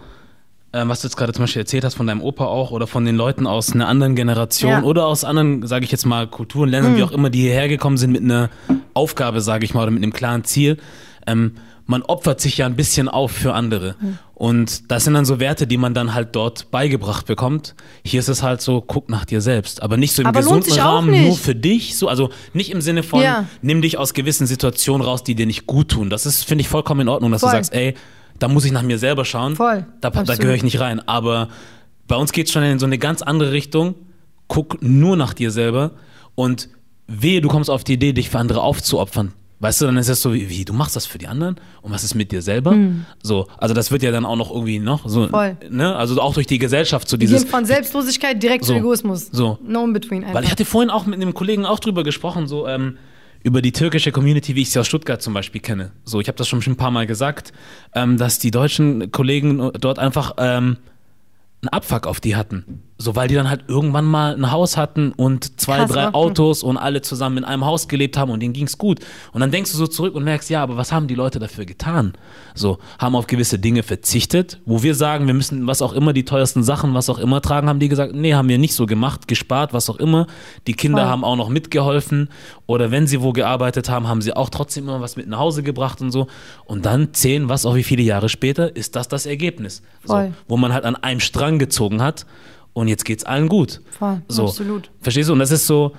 ähm, was du jetzt gerade zum Beispiel erzählt hast von deinem Opa auch oder von den Leuten aus einer anderen Generation Ja. oder aus anderen, sage ich jetzt mal, Kulturen, Ländern, wie auch immer, die hierher gekommen sind mit einer Aufgabe, sage ich mal, oder mit einem klaren Ziel. Ähm, man opfert sich ja ein bisschen auf für andere. Und das sind dann so Werte, die man dann halt dort beigebracht bekommt. Hier ist es halt so, guck nach dir selbst. Aber nicht so im Aber gesunden Rahmen nur für dich. So, also nicht im Sinne von, Ja. nimm dich aus gewissen Situationen raus, die dir nicht gut tun. Das ist, finde ich, vollkommen in Ordnung, dass Voll. du sagst, ey, da muss ich nach mir selber schauen. Voll. Da, da gehöre ich nicht rein. Aber bei uns geht es schon in so eine ganz andere Richtung. Guck nur nach dir selber und wehe, du kommst auf die Idee, dich für andere aufzuopfern. Weißt du, dann ist es so, wie, wie, du machst das für die anderen und was ist mit dir selber? So, also das wird ja dann auch noch irgendwie noch so. Voll. ne, also auch durch die Gesellschaft so dieses, von Selbstlosigkeit direkt So. zu Egoismus. So. No in between einfach. weil ich hatte vorhin auch mit einem Kollegen auch drüber gesprochen, so ähm, über die türkische Community, wie ich sie aus Stuttgart zum Beispiel kenne. So, ich habe das schon ein paar Mal gesagt, ähm, dass die deutschen Kollegen dort einfach ähm, einen Abfuck auf die hatten. So, weil die dann halt irgendwann mal ein Haus hatten und zwei, Krass, drei oder? Autos und alle zusammen in einem Haus gelebt haben und denen ging's gut. Und dann denkst du so zurück und merkst, ja, aber was haben die Leute dafür getan? So, haben auf gewisse Dinge verzichtet, wo wir sagen, wir müssen was auch immer, die teuersten Sachen, was auch immer tragen, haben die gesagt, nee, haben wir nicht so gemacht, gespart, was auch immer. Die Kinder Voll. haben auch noch mitgeholfen oder wenn sie wo gearbeitet haben, haben sie auch trotzdem immer was mit nach Hause gebracht und so. Und dann zehn, was auch wie viele Jahre später, ist das das Ergebnis. So, wo man halt an einem Strang gezogen hat und jetzt geht's allen gut. Voll, so. absolut. Verstehst du? Und das ist so,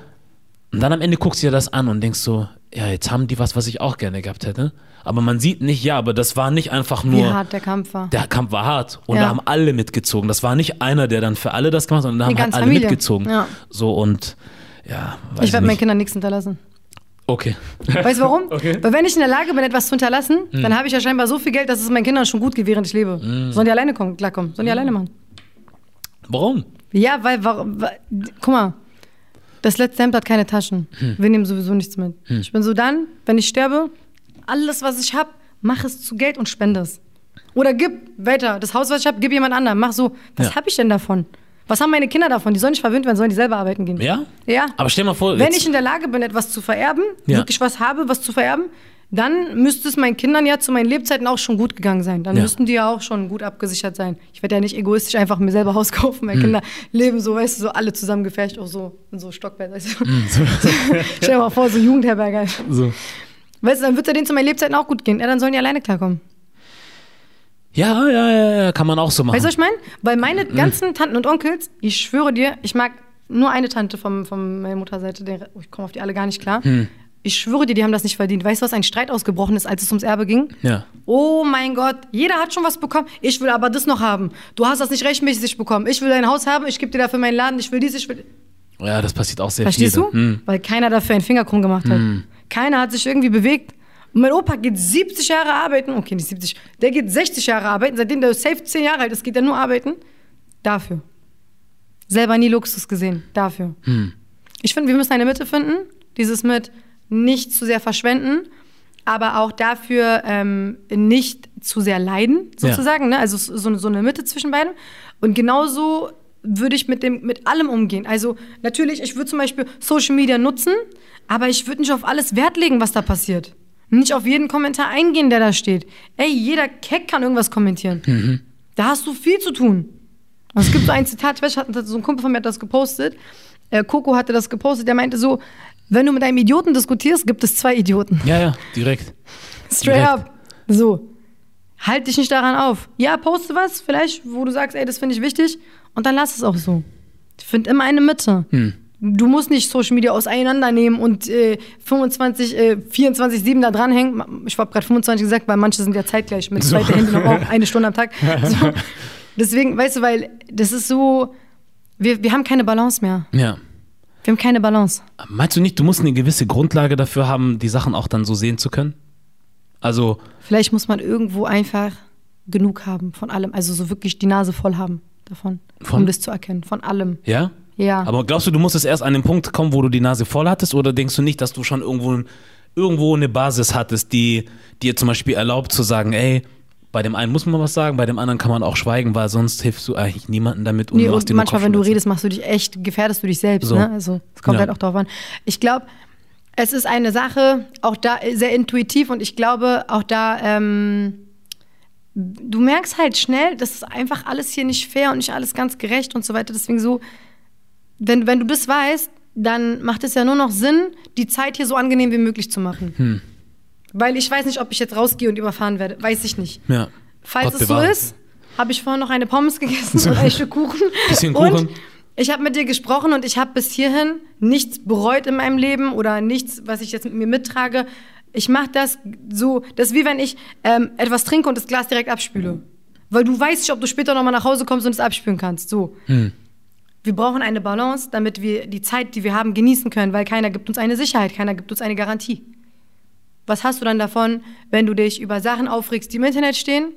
und dann am Ende guckst du dir das an und denkst so, ja, jetzt haben die was, was ich auch gerne gehabt hätte. Aber man sieht nicht, ja, aber das war nicht einfach Wie nur, hart der Kampf war. der Kampf war hart und Ja. da haben alle mitgezogen. Das war nicht einer, der dann für alle das gemacht hat, sondern da haben halt alle Familie. mitgezogen. Ja. So und ja, weiß Ich werde meinen. Kindern nichts hinterlassen. Okay. Weißt du warum? *laughs* Okay. Weil wenn ich in der Lage bin, etwas zu hinterlassen, dann habe ich ja scheinbar so viel Geld, dass es meinen Kindern schon gut geht, während ich lebe. Sollen die alleine kommen, klarkommen. Sollen die alleine machen. Warum? Ja, weil, warum, weil, guck mal, das letzte Hemd hat keine Taschen. Wir nehmen sowieso nichts mit. Ich bin so dann, wenn ich sterbe, alles, was ich habe, mach es zu Geld und spende es. Oder gib weiter, das Haus, was ich habe, gib jemand anderem. Mach so, was Ja. habe ich denn davon? Was haben meine Kinder davon? Die sollen nicht verwöhnt werden, sollen die selber arbeiten gehen. Ja? Ja. Aber stell mal vor, Wenn ich in der Lage bin, etwas zu vererben, Ja. wirklich was habe, was zu vererben, dann müsste es meinen Kindern ja zu meinen Lebzeiten auch schon gut gegangen sein. Dann Ja. müssten die ja auch schon gut abgesichert sein. Ich werde ja nicht egoistisch einfach mir selber *laughs* Haus kaufen. Meine Kinder leben so, weißt du, so alle zusammengefärcht, auch so in so Stockbett. Weißt du? *laughs* Stell dir mal vor, so Jugendherberge. so. Weißt du, dann wird ja denen zu meinen Lebzeiten auch gut gehen. Ja, dann sollen die alleine klarkommen. Ja, ja, ja, ja, kann man auch so machen. Weißt du, was ich meine? Weil meine ganzen Tanten und Onkels, ich schwöre dir, ich mag nur eine Tante vom, von meiner Mutterseite, oh, ich komme auf die alle gar nicht klar. Ich schwöre dir, die haben das nicht verdient. Weißt du, was ein Streit ausgebrochen ist, als es ums Erbe ging? Ja. Oh mein Gott, jeder hat schon was bekommen. Ich will aber das noch haben. Du hast das nicht rechtmäßig bekommen. Ich will dein Haus haben, ich gebe dir dafür meinen Laden, ich will dies, ich will. Ja, das passiert auch sehr Verstehst viel. du? Hm. Weil keiner dafür einen Finger krumm gemacht hat. Keiner hat sich irgendwie bewegt. Und mein Opa geht 70 Jahre arbeiten. Okay, nicht 70. Der geht 60 Jahre arbeiten. Seitdem der safe 10 Jahre alt ist, geht er nur arbeiten. Dafür. Selber nie Luxus gesehen. Dafür. Ich finde, wir müssen eine Mitte finden. Dieses mit nicht zu sehr verschwenden, aber auch dafür ähm, nicht zu sehr leiden, Ja. sozusagen. Ne? Also so, so eine Mitte zwischen beiden. Und genauso würde ich mit, dem, mit allem umgehen. Also natürlich, ich würde zum Beispiel Social Media nutzen, aber ich würde nicht auf alles Wert legen, was da passiert. Nicht auf jeden Kommentar eingehen, der da steht. Ey, jeder Keck kann irgendwas kommentieren. Da hast du viel zu tun. Und es gibt so ein Zitat, ich weiß, so ein Kumpel von mir hat das gepostet. Äh, Coco hatte das gepostet, der meinte so, wenn du mit einem Idioten diskutierst, gibt es zwei Idioten. Ja, ja, direkt. Straight Direkt. up. So. Halt dich nicht daran auf. Ja, poste was, vielleicht, wo du sagst, ey, das finde ich wichtig. Und dann lass es auch so. Find immer eine Mitte. Du musst nicht Social Media auseinandernehmen und äh, 25, äh, 24, 7 da dranhängen. Ich habe gerade 25 gesagt, weil manche sind ja zeitgleich mit So. zweiter Handy noch auch eine Stunde am Tag. *laughs* So. Deswegen, weißt du, weil das ist so, wir, wir haben keine Balance mehr. Ja. Wir haben keine Balance. Meinst du nicht, du musst eine gewisse Grundlage dafür haben, die Sachen auch dann so sehen zu können? Also, Vielleicht muss man irgendwo einfach genug haben von allem. Also so wirklich die Nase voll haben davon, Von? um das zu erkennen. Von allem. Ja? Ja. Aber glaubst du, du musstest erst an den Punkt kommen, wo du die Nase voll hattest? Oder denkst du nicht, dass du schon irgendwo, irgendwo eine Basis hattest, die dir zum Beispiel erlaubt zu sagen, ey, bei dem einen muss man was sagen, bei dem anderen kann man auch schweigen, weil sonst hilfst du eigentlich niemandem damit und Nee, und manchmal, wenn du redest, machst du dich echt, gefährdest du dich selbst. So. Ne? Also es kommt Ja. halt auch darauf an. Ich glaube, es ist eine Sache, auch da sehr intuitiv und ich glaube, auch da, ähm, du merkst halt schnell, das ist einfach alles hier nicht fair und nicht alles ganz gerecht und so weiter. Deswegen so, wenn, wenn du das weißt, dann macht es ja nur noch Sinn, die Zeit hier so angenehm wie möglich zu machen. Hm. Weil ich weiß nicht, ob ich jetzt rausgehe und überfahren werde. Weiß ich nicht. Ja. Falls Gott es so bewahre. ist, habe ich vorhin noch eine Pommes gegessen *laughs* und ein Stück Kuchen. Bisschen Kuchen. Und ich habe mit dir gesprochen und ich habe bis hierhin nichts bereut in meinem Leben oder nichts, was ich jetzt mit mir mittrage. Ich mache das so, das ist wie wenn ich ähm, etwas trinke und das Glas direkt abspüle. Weil du weißt nicht, ob du später nochmal nach Hause kommst und es abspülen kannst. So. Hm. Wir brauchen eine Balance, damit wir die Zeit, die wir haben, genießen können, weil keiner gibt uns eine Sicherheit, keiner gibt uns eine Garantie. Was hast du dann davon, wenn du dich über Sachen aufregst, die im Internet stehen,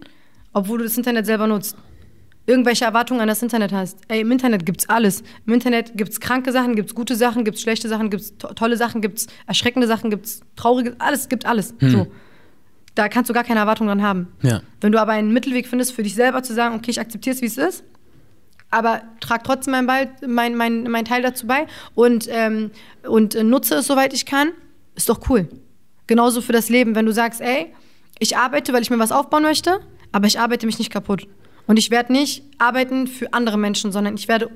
obwohl du das Internet selber nutzt? Irgendwelche Erwartungen an das Internet hast. Ey, im Internet gibt's alles. Im Internet gibt's kranke Sachen, gibt's gute Sachen, gibt's schlechte Sachen, gibt's to tolle Sachen, gibt's erschreckende Sachen, gibt's traurige, alles, gibt alles. So. Da kannst du gar keine Erwartungen dran haben. Ja. Wenn du aber einen Mittelweg findest, für dich selber zu sagen, okay, ich akzeptiere es, wie es ist, aber trag trotzdem mein, Ball, mein, mein, mein Teil dazu bei und, ähm, und äh, nutze es, soweit ich kann, ist doch cool. Genauso für das Leben, wenn du sagst, ey, ich arbeite, weil ich mir was aufbauen möchte, aber ich arbeite mich nicht kaputt. Und ich werde nicht arbeiten für andere Menschen, sondern ich werde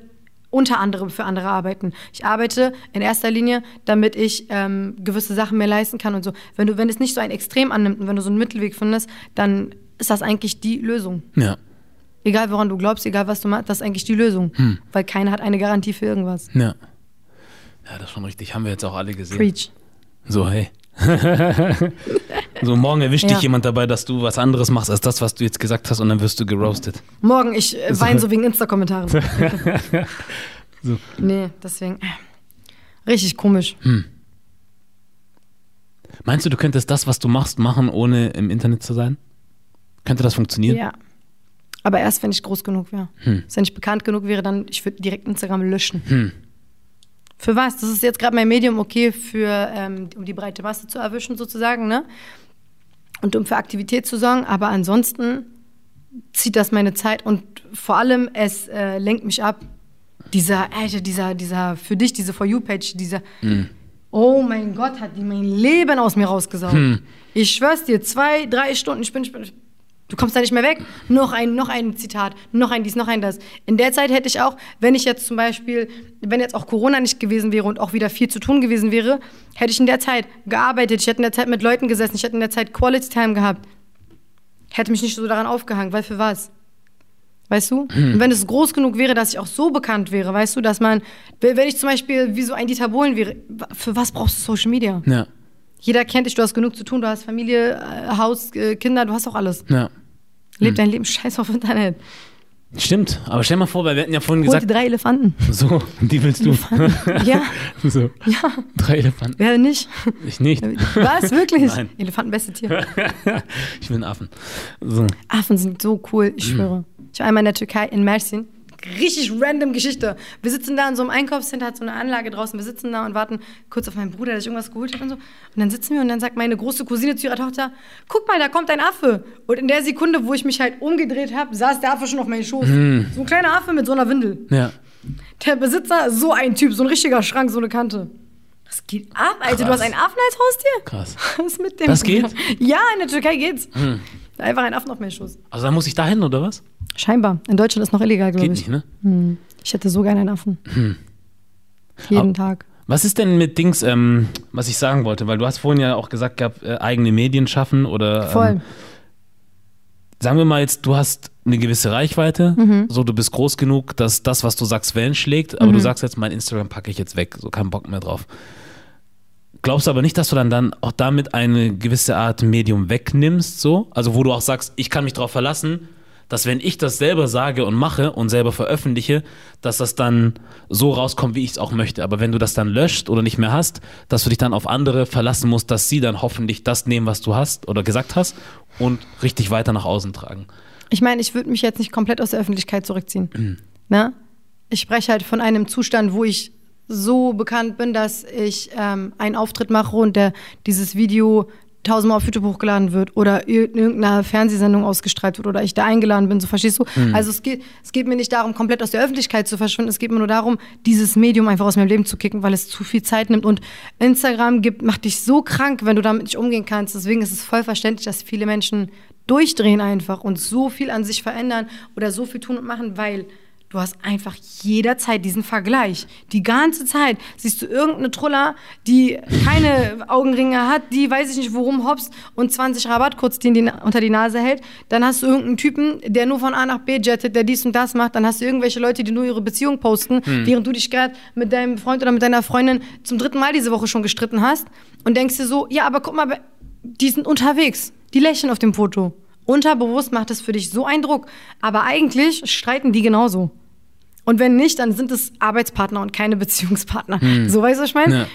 unter anderem für andere arbeiten. Ich arbeite in erster Linie, damit ich ähm, gewisse Sachen mir leisten kann und so. Wenn du, wenn es nicht so ein Extrem annimmt und wenn du so einen Mittelweg findest, dann ist das eigentlich die Lösung. Ja. Egal woran du glaubst, egal was du machst, das ist eigentlich die Lösung. Weil keiner hat eine Garantie für irgendwas. Ja. Ja, das ist schon richtig. Haben wir jetzt auch alle gesehen. Preach. So, hey. *laughs* so, morgen erwischt Ja. dich jemand dabei, dass du was anderes machst als das, was du jetzt gesagt hast und dann wirst du geroastet. Morgen, ich äh, *laughs* weine so wegen Insta-Kommentaren. *laughs* So. Nee, deswegen. äh, Richtig komisch. Meinst du, du könntest das, was du machst, machen, ohne im Internet zu sein? Könnte das funktionieren? Ja. Aber erst, wenn ich groß genug wäre. Wenn ich bekannt genug wäre, dann ich würde direkt Instagram löschen. Für was? Das ist jetzt gerade mein Medium okay für, ähm, um die breite Masse zu erwischen sozusagen, ne? Und um für Aktivität zu sorgen. Aber ansonsten zieht das meine Zeit und vor allem es äh, lenkt mich ab. Dieser, Alter, dieser, dieser, für dich, diese For You-Page, dieser, oh mein Gott, hat die mein Leben aus mir rausgesaugt. Ich schwör's dir, zwei, drei Stunden, ich bin, ich bin, du kommst da nicht mehr weg. Noch ein, noch ein Zitat, noch ein dies, noch ein das. In der Zeit hätte ich auch, wenn ich jetzt zum Beispiel, wenn jetzt auch Corona nicht gewesen wäre und auch wieder viel zu tun gewesen wäre, hätte ich in der Zeit gearbeitet, ich hätte in der Zeit mit Leuten gesessen, ich hätte in der Zeit Quality Time gehabt. Hätte mich nicht so daran aufgehangen, weil für was? Weißt du? Und wenn es groß genug wäre, dass ich auch so bekannt wäre, weißt du, dass man, wenn ich zum Beispiel wie so ein Dieter Bohlen wäre, für was brauchst du Social Media? Ja. Jeder kennt dich, du hast genug zu tun, du hast Familie, äh, Haus, äh, Kinder, du hast auch alles. Ja. Leb dein Leben scheiß auf Internet. Stimmt, aber stell mal vor, weil wir hatten ja vorhin Hol dir gesagt, drei Elefanten. so, *laughs* die willst du. ja, *laughs* so, ja, drei Elefanten. wer denn nicht? Ich nicht. *laughs* Was, wirklich? Nein. Elefanten, beste Tier. ich will einen Affen. So. Affen sind so cool, ich Mhm. schwöre. Ich war einmal in der Türkei, in Mersin. Richtig random Geschichte. Wir sitzen da in so einem Einkaufscenter, hat so eine Anlage draußen. Wir sitzen da und warten kurz auf meinen Bruder, der sich irgendwas geholt hat und so. Und dann sitzen wir und dann sagt meine große Cousine zu ihrer Tochter: Guck mal, da kommt ein Affe. Und in der Sekunde, wo ich mich halt umgedreht habe, saß der Affe schon auf meinem Schoß. Mhm. So ein kleiner Affe mit so einer Windel. Ja. Der Besitzer, so ein Typ, so ein richtiger Schrank, so eine Kante. Was geht ab, Alter? Du Krass. hast einen Affen als Haustier? Krass. *laughs* Was ist mit dem? Das geht? Ja, in der Türkei geht's. Einfach ein Affen auf meinen Schoß. Also dann muss ich dahin, oder was? Scheinbar. In Deutschland ist noch illegal, glaube Geht ich. nicht, ne? Ich hätte so gerne einen Affen. Jeden Aber- Tag. Was ist denn mit Dings, ähm, was ich sagen wollte? Weil du hast vorhin ja auch gesagt gehabt, äh, eigene Medien schaffen oder Voll. Ähm, sagen wir mal jetzt, du hast eine gewisse Reichweite, Mhm. so du bist groß genug, dass das, was du sagst, Wellen schlägt, aber du sagst jetzt, mein Instagram packe ich jetzt weg, so keinen Bock mehr drauf. Glaubst du aber nicht, dass du dann, dann auch damit eine gewisse Art Medium wegnimmst, so? Also wo du auch sagst, ich kann mich darauf verlassen, dass wenn ich das selber sage und mache und selber veröffentliche, dass das dann so rauskommt, wie ich es auch möchte. Aber wenn du das dann löscht oder nicht mehr hast, dass du dich dann auf andere verlassen musst, dass sie dann hoffentlich das nehmen, was du hast oder gesagt hast und richtig weiter nach außen tragen. Ich meine, ich würde mich jetzt nicht komplett aus der Öffentlichkeit zurückziehen. Mhm. Ne? Ich spreche halt von einem Zustand, wo ich so bekannt bin, dass ich ähm, einen Auftritt mache und der, dieses Video tausendmal auf YouTube hochgeladen wird oder in irgendeiner Fernsehsendung ausgestrahlt wird oder ich da eingeladen bin, so verstehst du? Also es geht, es geht mir nicht darum, komplett aus der Öffentlichkeit zu verschwinden, es geht mir nur darum, dieses Medium einfach aus meinem Leben zu kicken, weil es zu viel Zeit nimmt und Instagram gibt, macht dich so krank, wenn du damit nicht umgehen kannst. Deswegen ist es voll verständlich, dass viele Menschen durchdrehen einfach und so viel an sich verändern oder so viel tun und machen, weil Du hast einfach jederzeit diesen Vergleich. Die ganze Zeit siehst du irgendeine Truller, die keine *laughs* Augenringe hat, die weiß ich nicht worum hopst und 20 Rabatt kurz die, die unter die Nase hält. Dann hast du irgendeinen Typen, der nur von A nach B jettet, der dies und das macht. Dann hast du irgendwelche Leute, die nur ihre Beziehung posten, während du dich gerade mit deinem Freund oder mit deiner Freundin zum dritten Mal diese Woche schon gestritten hast und denkst dir so, ja, aber guck mal, die sind unterwegs. Die lächeln auf dem Foto. Unterbewusst macht es für dich so einen Druck. Aber eigentlich streiten die genauso. Und wenn nicht, dann sind es Arbeitspartner und keine Beziehungspartner. So weißt du, was ich meine? Ja.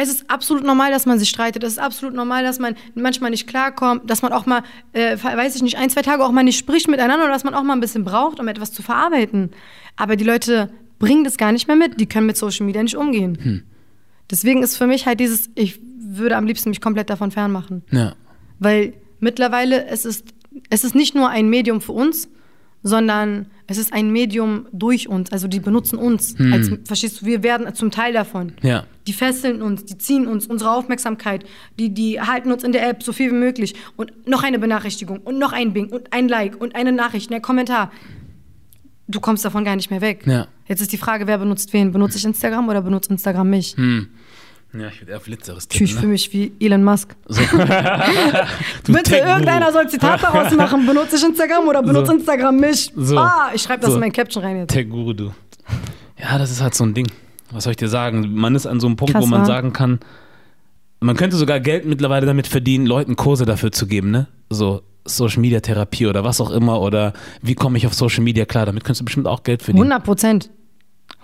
Es ist absolut normal, dass man sich streitet. Es ist absolut normal, dass man manchmal nicht klarkommt, dass man auch mal, äh, weiß ich nicht, ein, zwei Tage auch mal nicht spricht miteinander oder dass man auch mal ein bisschen braucht, um etwas zu verarbeiten. Aber die Leute bringen das gar nicht mehr mit. Die können mit Social Media nicht umgehen. Deswegen ist für mich halt dieses, ich würde am liebsten mich komplett davon fernmachen. Ja. Weil mittlerweile es ist es ist nicht nur ein Medium für uns, sondern es ist ein Medium durch uns. Also die benutzen uns. Als, verstehst du? Wir werden zum Teil davon. Ja. Die fesseln uns, die ziehen uns unsere Aufmerksamkeit, die, die halten uns in der App so viel wie möglich. Und noch eine Benachrichtigung und noch ein Bing und ein Like und eine Nachricht, ein Kommentar. Du kommst davon gar nicht mehr weg. Ja. Jetzt ist die Frage, wer benutzt wen? Benutze ich Instagram oder benutzt Instagram mich? Ja, ich würde eher auf Letzteres Ich fühle tippen, ne? mich wie Elon Musk. *laughs* Du Bitte, irgendeiner soll Zitat daraus *laughs* machen. Benutze ich Instagram oder benutze So. Instagram mich? So. Ah, ich schreibe das So. in mein Caption rein jetzt. Tech-Guru, du. Ja, das ist halt so ein Ding. Was soll ich dir sagen? Man ist an so einem Punkt, Krass, wo man wa? sagen kann, man könnte sogar Geld mittlerweile damit verdienen, Leuten Kurse dafür zu geben, ne? So Social Media Therapie oder was auch immer oder wie komme ich auf Social Media klar? Damit könntest du bestimmt auch Geld verdienen. 100 Prozent.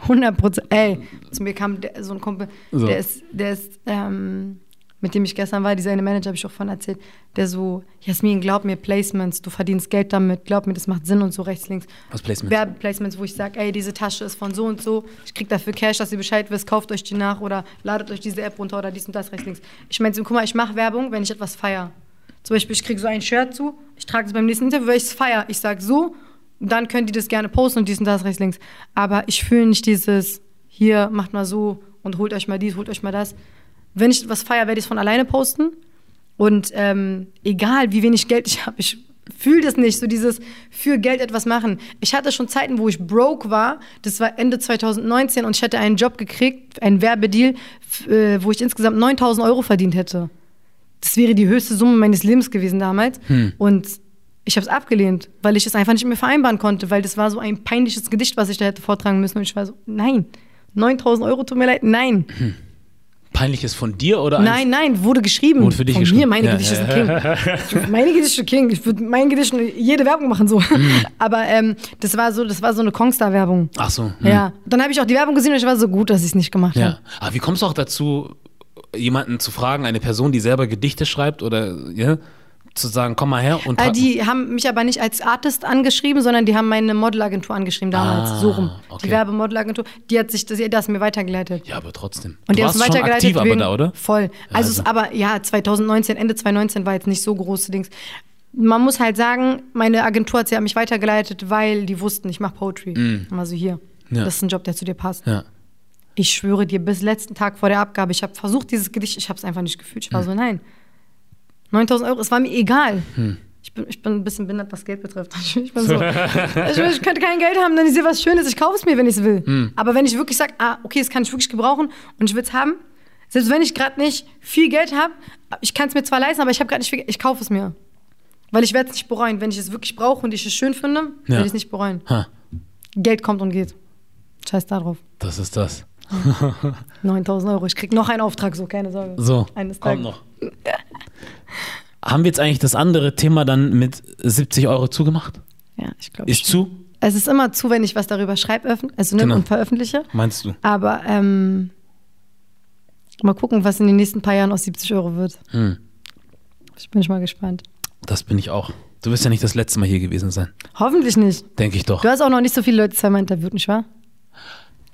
100 Prozent. Ey, zu mir kam der, so ein Kumpel, So. der ist, der ist ähm, mit dem ich gestern war, dieser eine Manager, habe ich auch von erzählt, der so, Jasmin, glaub mir, Placements, du verdienst Geld damit, glaub mir, das macht Sinn und so rechts, links. Was Placements? Werbeplacements, wo ich sage, ey, diese Tasche ist von so und so, ich krieg dafür Cash, dass ihr Bescheid wisst, kauft euch die nach oder ladet euch diese App runter oder dies und das rechts, links. Ich meine, guck mal, ich mache Werbung, wenn ich etwas feiere. Zum Beispiel, ich krieg so ein Shirt zu, ich trage es beim nächsten Interview, weil ich es feiere. Ich sage so, dann könnt ihr das gerne posten und dies und das rechts, links. Aber ich fühle nicht dieses, hier, macht mal so und holt euch mal dies, holt euch mal das. Wenn ich was feiere, werde ich es von alleine posten. Und ähm, egal, wie wenig Geld ich *laughs* habe, ich fühle das nicht, so dieses für Geld etwas machen. Ich hatte schon Zeiten, wo ich broke war. Das war Ende 2019 und ich hatte einen Job gekriegt, einen Werbedeal, äh, wo ich insgesamt 9000 Euro verdient hätte. Das wäre die höchste Summe meines Lebens gewesen damals. Und ich habe es abgelehnt, weil ich es einfach nicht mehr vereinbaren konnte, weil das war so ein peinliches Gedicht, was ich da hätte vortragen müssen. Und ich war so, nein, 9000 Euro, tut mir leid, nein. Peinliches von dir oder Nein, nein, wurde geschrieben. Wurde für dich Von geschrieben. mir, meine Ja, Gedichte ja, sind King. *laughs* Meine Gedichte King. Ich würde meinen Gedichten jede Werbung machen so. Mhm. Aber ähm, das war so, das war so eine Kongstar-Werbung. Ach so. hm. Ja. Dann habe ich auch die Werbung gesehen und ich war so gut, dass ich es nicht gemacht Ja. habe. Aber wie kommst du auch dazu, jemanden zu fragen, eine Person, die selber Gedichte schreibt oder ja, zu sagen, komm mal her und Äh, die haben mich aber nicht als Artist angeschrieben, sondern die haben meine Modelagentur angeschrieben damals. Ah, so rum. okay. Die Werbemodelagentur, die hat sich das, das mir weitergeleitet. Ja, aber trotzdem. Und du die haben warst es schon weitergeleitet. aktiv aber wegen- da, oder? Voll. Also, es, aber ja, 2019, Ende 2019 war jetzt nicht so große Dings. Man muss halt sagen, meine Agentur hat sie an mich weitergeleitet, weil die wussten, ich mache Poetry. Also hier, Mm. Ja. das ist ein Job, der zu dir passt. Ja. Ich schwöre dir, bis letzten Tag vor der Abgabe, ich habe versucht, dieses Gedicht, ich habe es einfach nicht gefühlt. Ich war Hm. so, nein. 9000 Euro, es war mir egal. Ich, bin, ich bin ein bisschen behindert, was Geld betrifft. *laughs* Ich bin *laughs* so, ich, ich könnte kein Geld haben, dann ich sehe was Schönes, ich kaufe es mir, wenn ich es will. Hm. Aber wenn ich wirklich sage, ah, okay, das kann ich wirklich gebrauchen und ich will es haben, selbst wenn ich gerade nicht viel Geld habe, ich kann es mir zwar leisten, aber ich habe gerade nicht viel Geld, ich kaufe es mir. Weil ich werde es nicht bereuen. Wenn ich es wirklich brauche und ich es schön finde, Ja. werde ich es nicht bereuen. Ha, Geld kommt und geht. Scheiß da drauf. das ist das. *laughs* 9000 Euro. Ich krieg noch einen Auftrag, so keine Sorge. So, Eines Tages. noch. Haben wir jetzt eigentlich das andere Thema dann mit 70 Euro zugemacht? Ja, ich glaube. Ist zu? Es ist immer zu, wenn ich was darüber schreibe, also ne, Genau. und veröffentliche. Meinst du? Aber ähm, mal gucken, was in den nächsten paar Jahren aus 70 Euro wird. Hm. Ich bin schon mal gespannt. Das bin ich auch. Du wirst ja nicht das letzte Mal hier gewesen sein. Hoffentlich nicht. Denke ich doch. Du hast auch noch nicht so viele Leute zweimal interviewt, nicht wahr?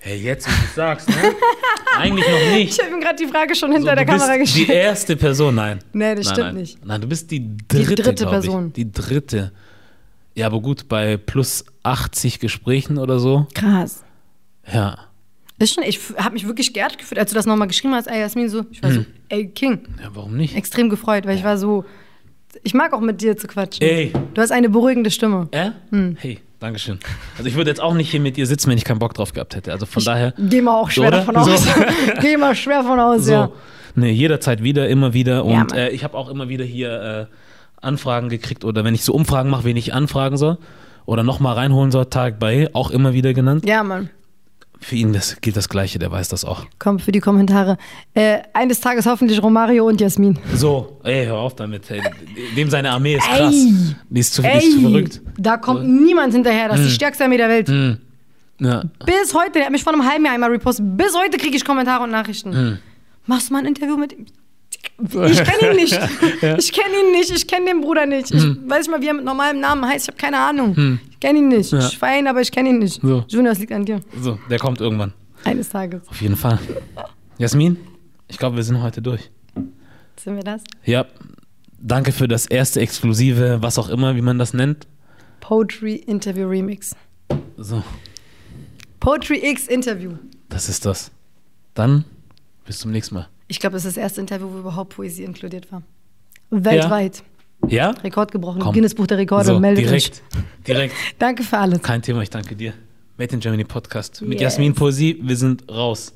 Hey, jetzt, wie du sagst, ne? *laughs* Eigentlich noch nicht. Ich habe ihm gerade die Frage schon hinter So, der Kamera die gestellt. erste Person, nein. Nee, das nein, stimmt nein. nicht. Nein, du bist die dritte, dritte glaub Person. Die dritte. Ja, aber gut, bei plus 80 Gesprächen oder so. Krass. Ja. Ist schon, ich habe mich wirklich geehrt gefühlt, als du das nochmal geschrieben hast, ey Jasmin, so, ich war Hm. so, ey King, Ja, warum nicht? extrem gefreut, weil ich war so, ich mag auch mit dir zu quatschen. Ey. Du hast eine beruhigende Stimme. Äh? Hm. Hey, Dankeschön. Also ich würde jetzt auch nicht hier mit dir sitzen, wenn ich keinen Bock drauf gehabt hätte. Also von daher. Geh mal auch schwer oder? davon aus. So. *laughs* Geh mal schwer von aus, So. ja. Nee, jederzeit wieder, immer wieder. Und Mann. äh, ich habe auch immer wieder hier äh, Anfragen gekriegt oder wenn ich so Umfragen mache, wen ich anfragen soll oder nochmal reinholen soll, Tag bei, auch immer wieder genannt. Ja, Mann. Für ihn das, gilt das Gleiche, der weiß das auch. Komm, für die Kommentare. Äh, eines Tages hoffentlich Romario und Jasmin. So, ey, hör auf damit. Ey. Dem seine Armee ist krass. Ey. Die ist zu, die ist zu verrückt. da kommt niemand hinterher. Das ist Hm. die stärkste Armee der Welt. Ja. Bis heute, der hat mich vor einem halben Jahr einmal repostet. Bis heute kriege ich Kommentare und Nachrichten. Hm. Machst du mal ein Interview mit ihm? Ich kenne *laughs* ihn nicht. Ich kenne ihn nicht. Ich kenne den Bruder nicht. Ich Hm. weiß nicht mal, wie er mit normalem Namen heißt. Ich habe keine Ahnung. Ich kenne ihn nicht. Ja. Ich feiere ihn, aber ich kenne ihn nicht. So. Junior, es liegt an dir. So, der kommt irgendwann. Eines Tages. Auf jeden Fall. Jasmin, ich glaube, wir sind heute durch. Sind wir das? Ja, danke für das erste exklusive, was auch immer, wie man das nennt. Poetry Interview Remix. So, Poetry X Interview. das ist das. Dann bis zum nächsten Mal. Ich glaube, das ist das erste Interview, wo überhaupt Poesie inkludiert war. Weltweit. Ja? Rekord gebrochen. Komm. Guinness Buch der Rekorde. So, meldet direkt, *laughs* direkt. euch. Danke für alles. Kein Thema, ich danke dir. Made in Germany Podcast mit Yes. Jasmin Poesie. Wir sind raus.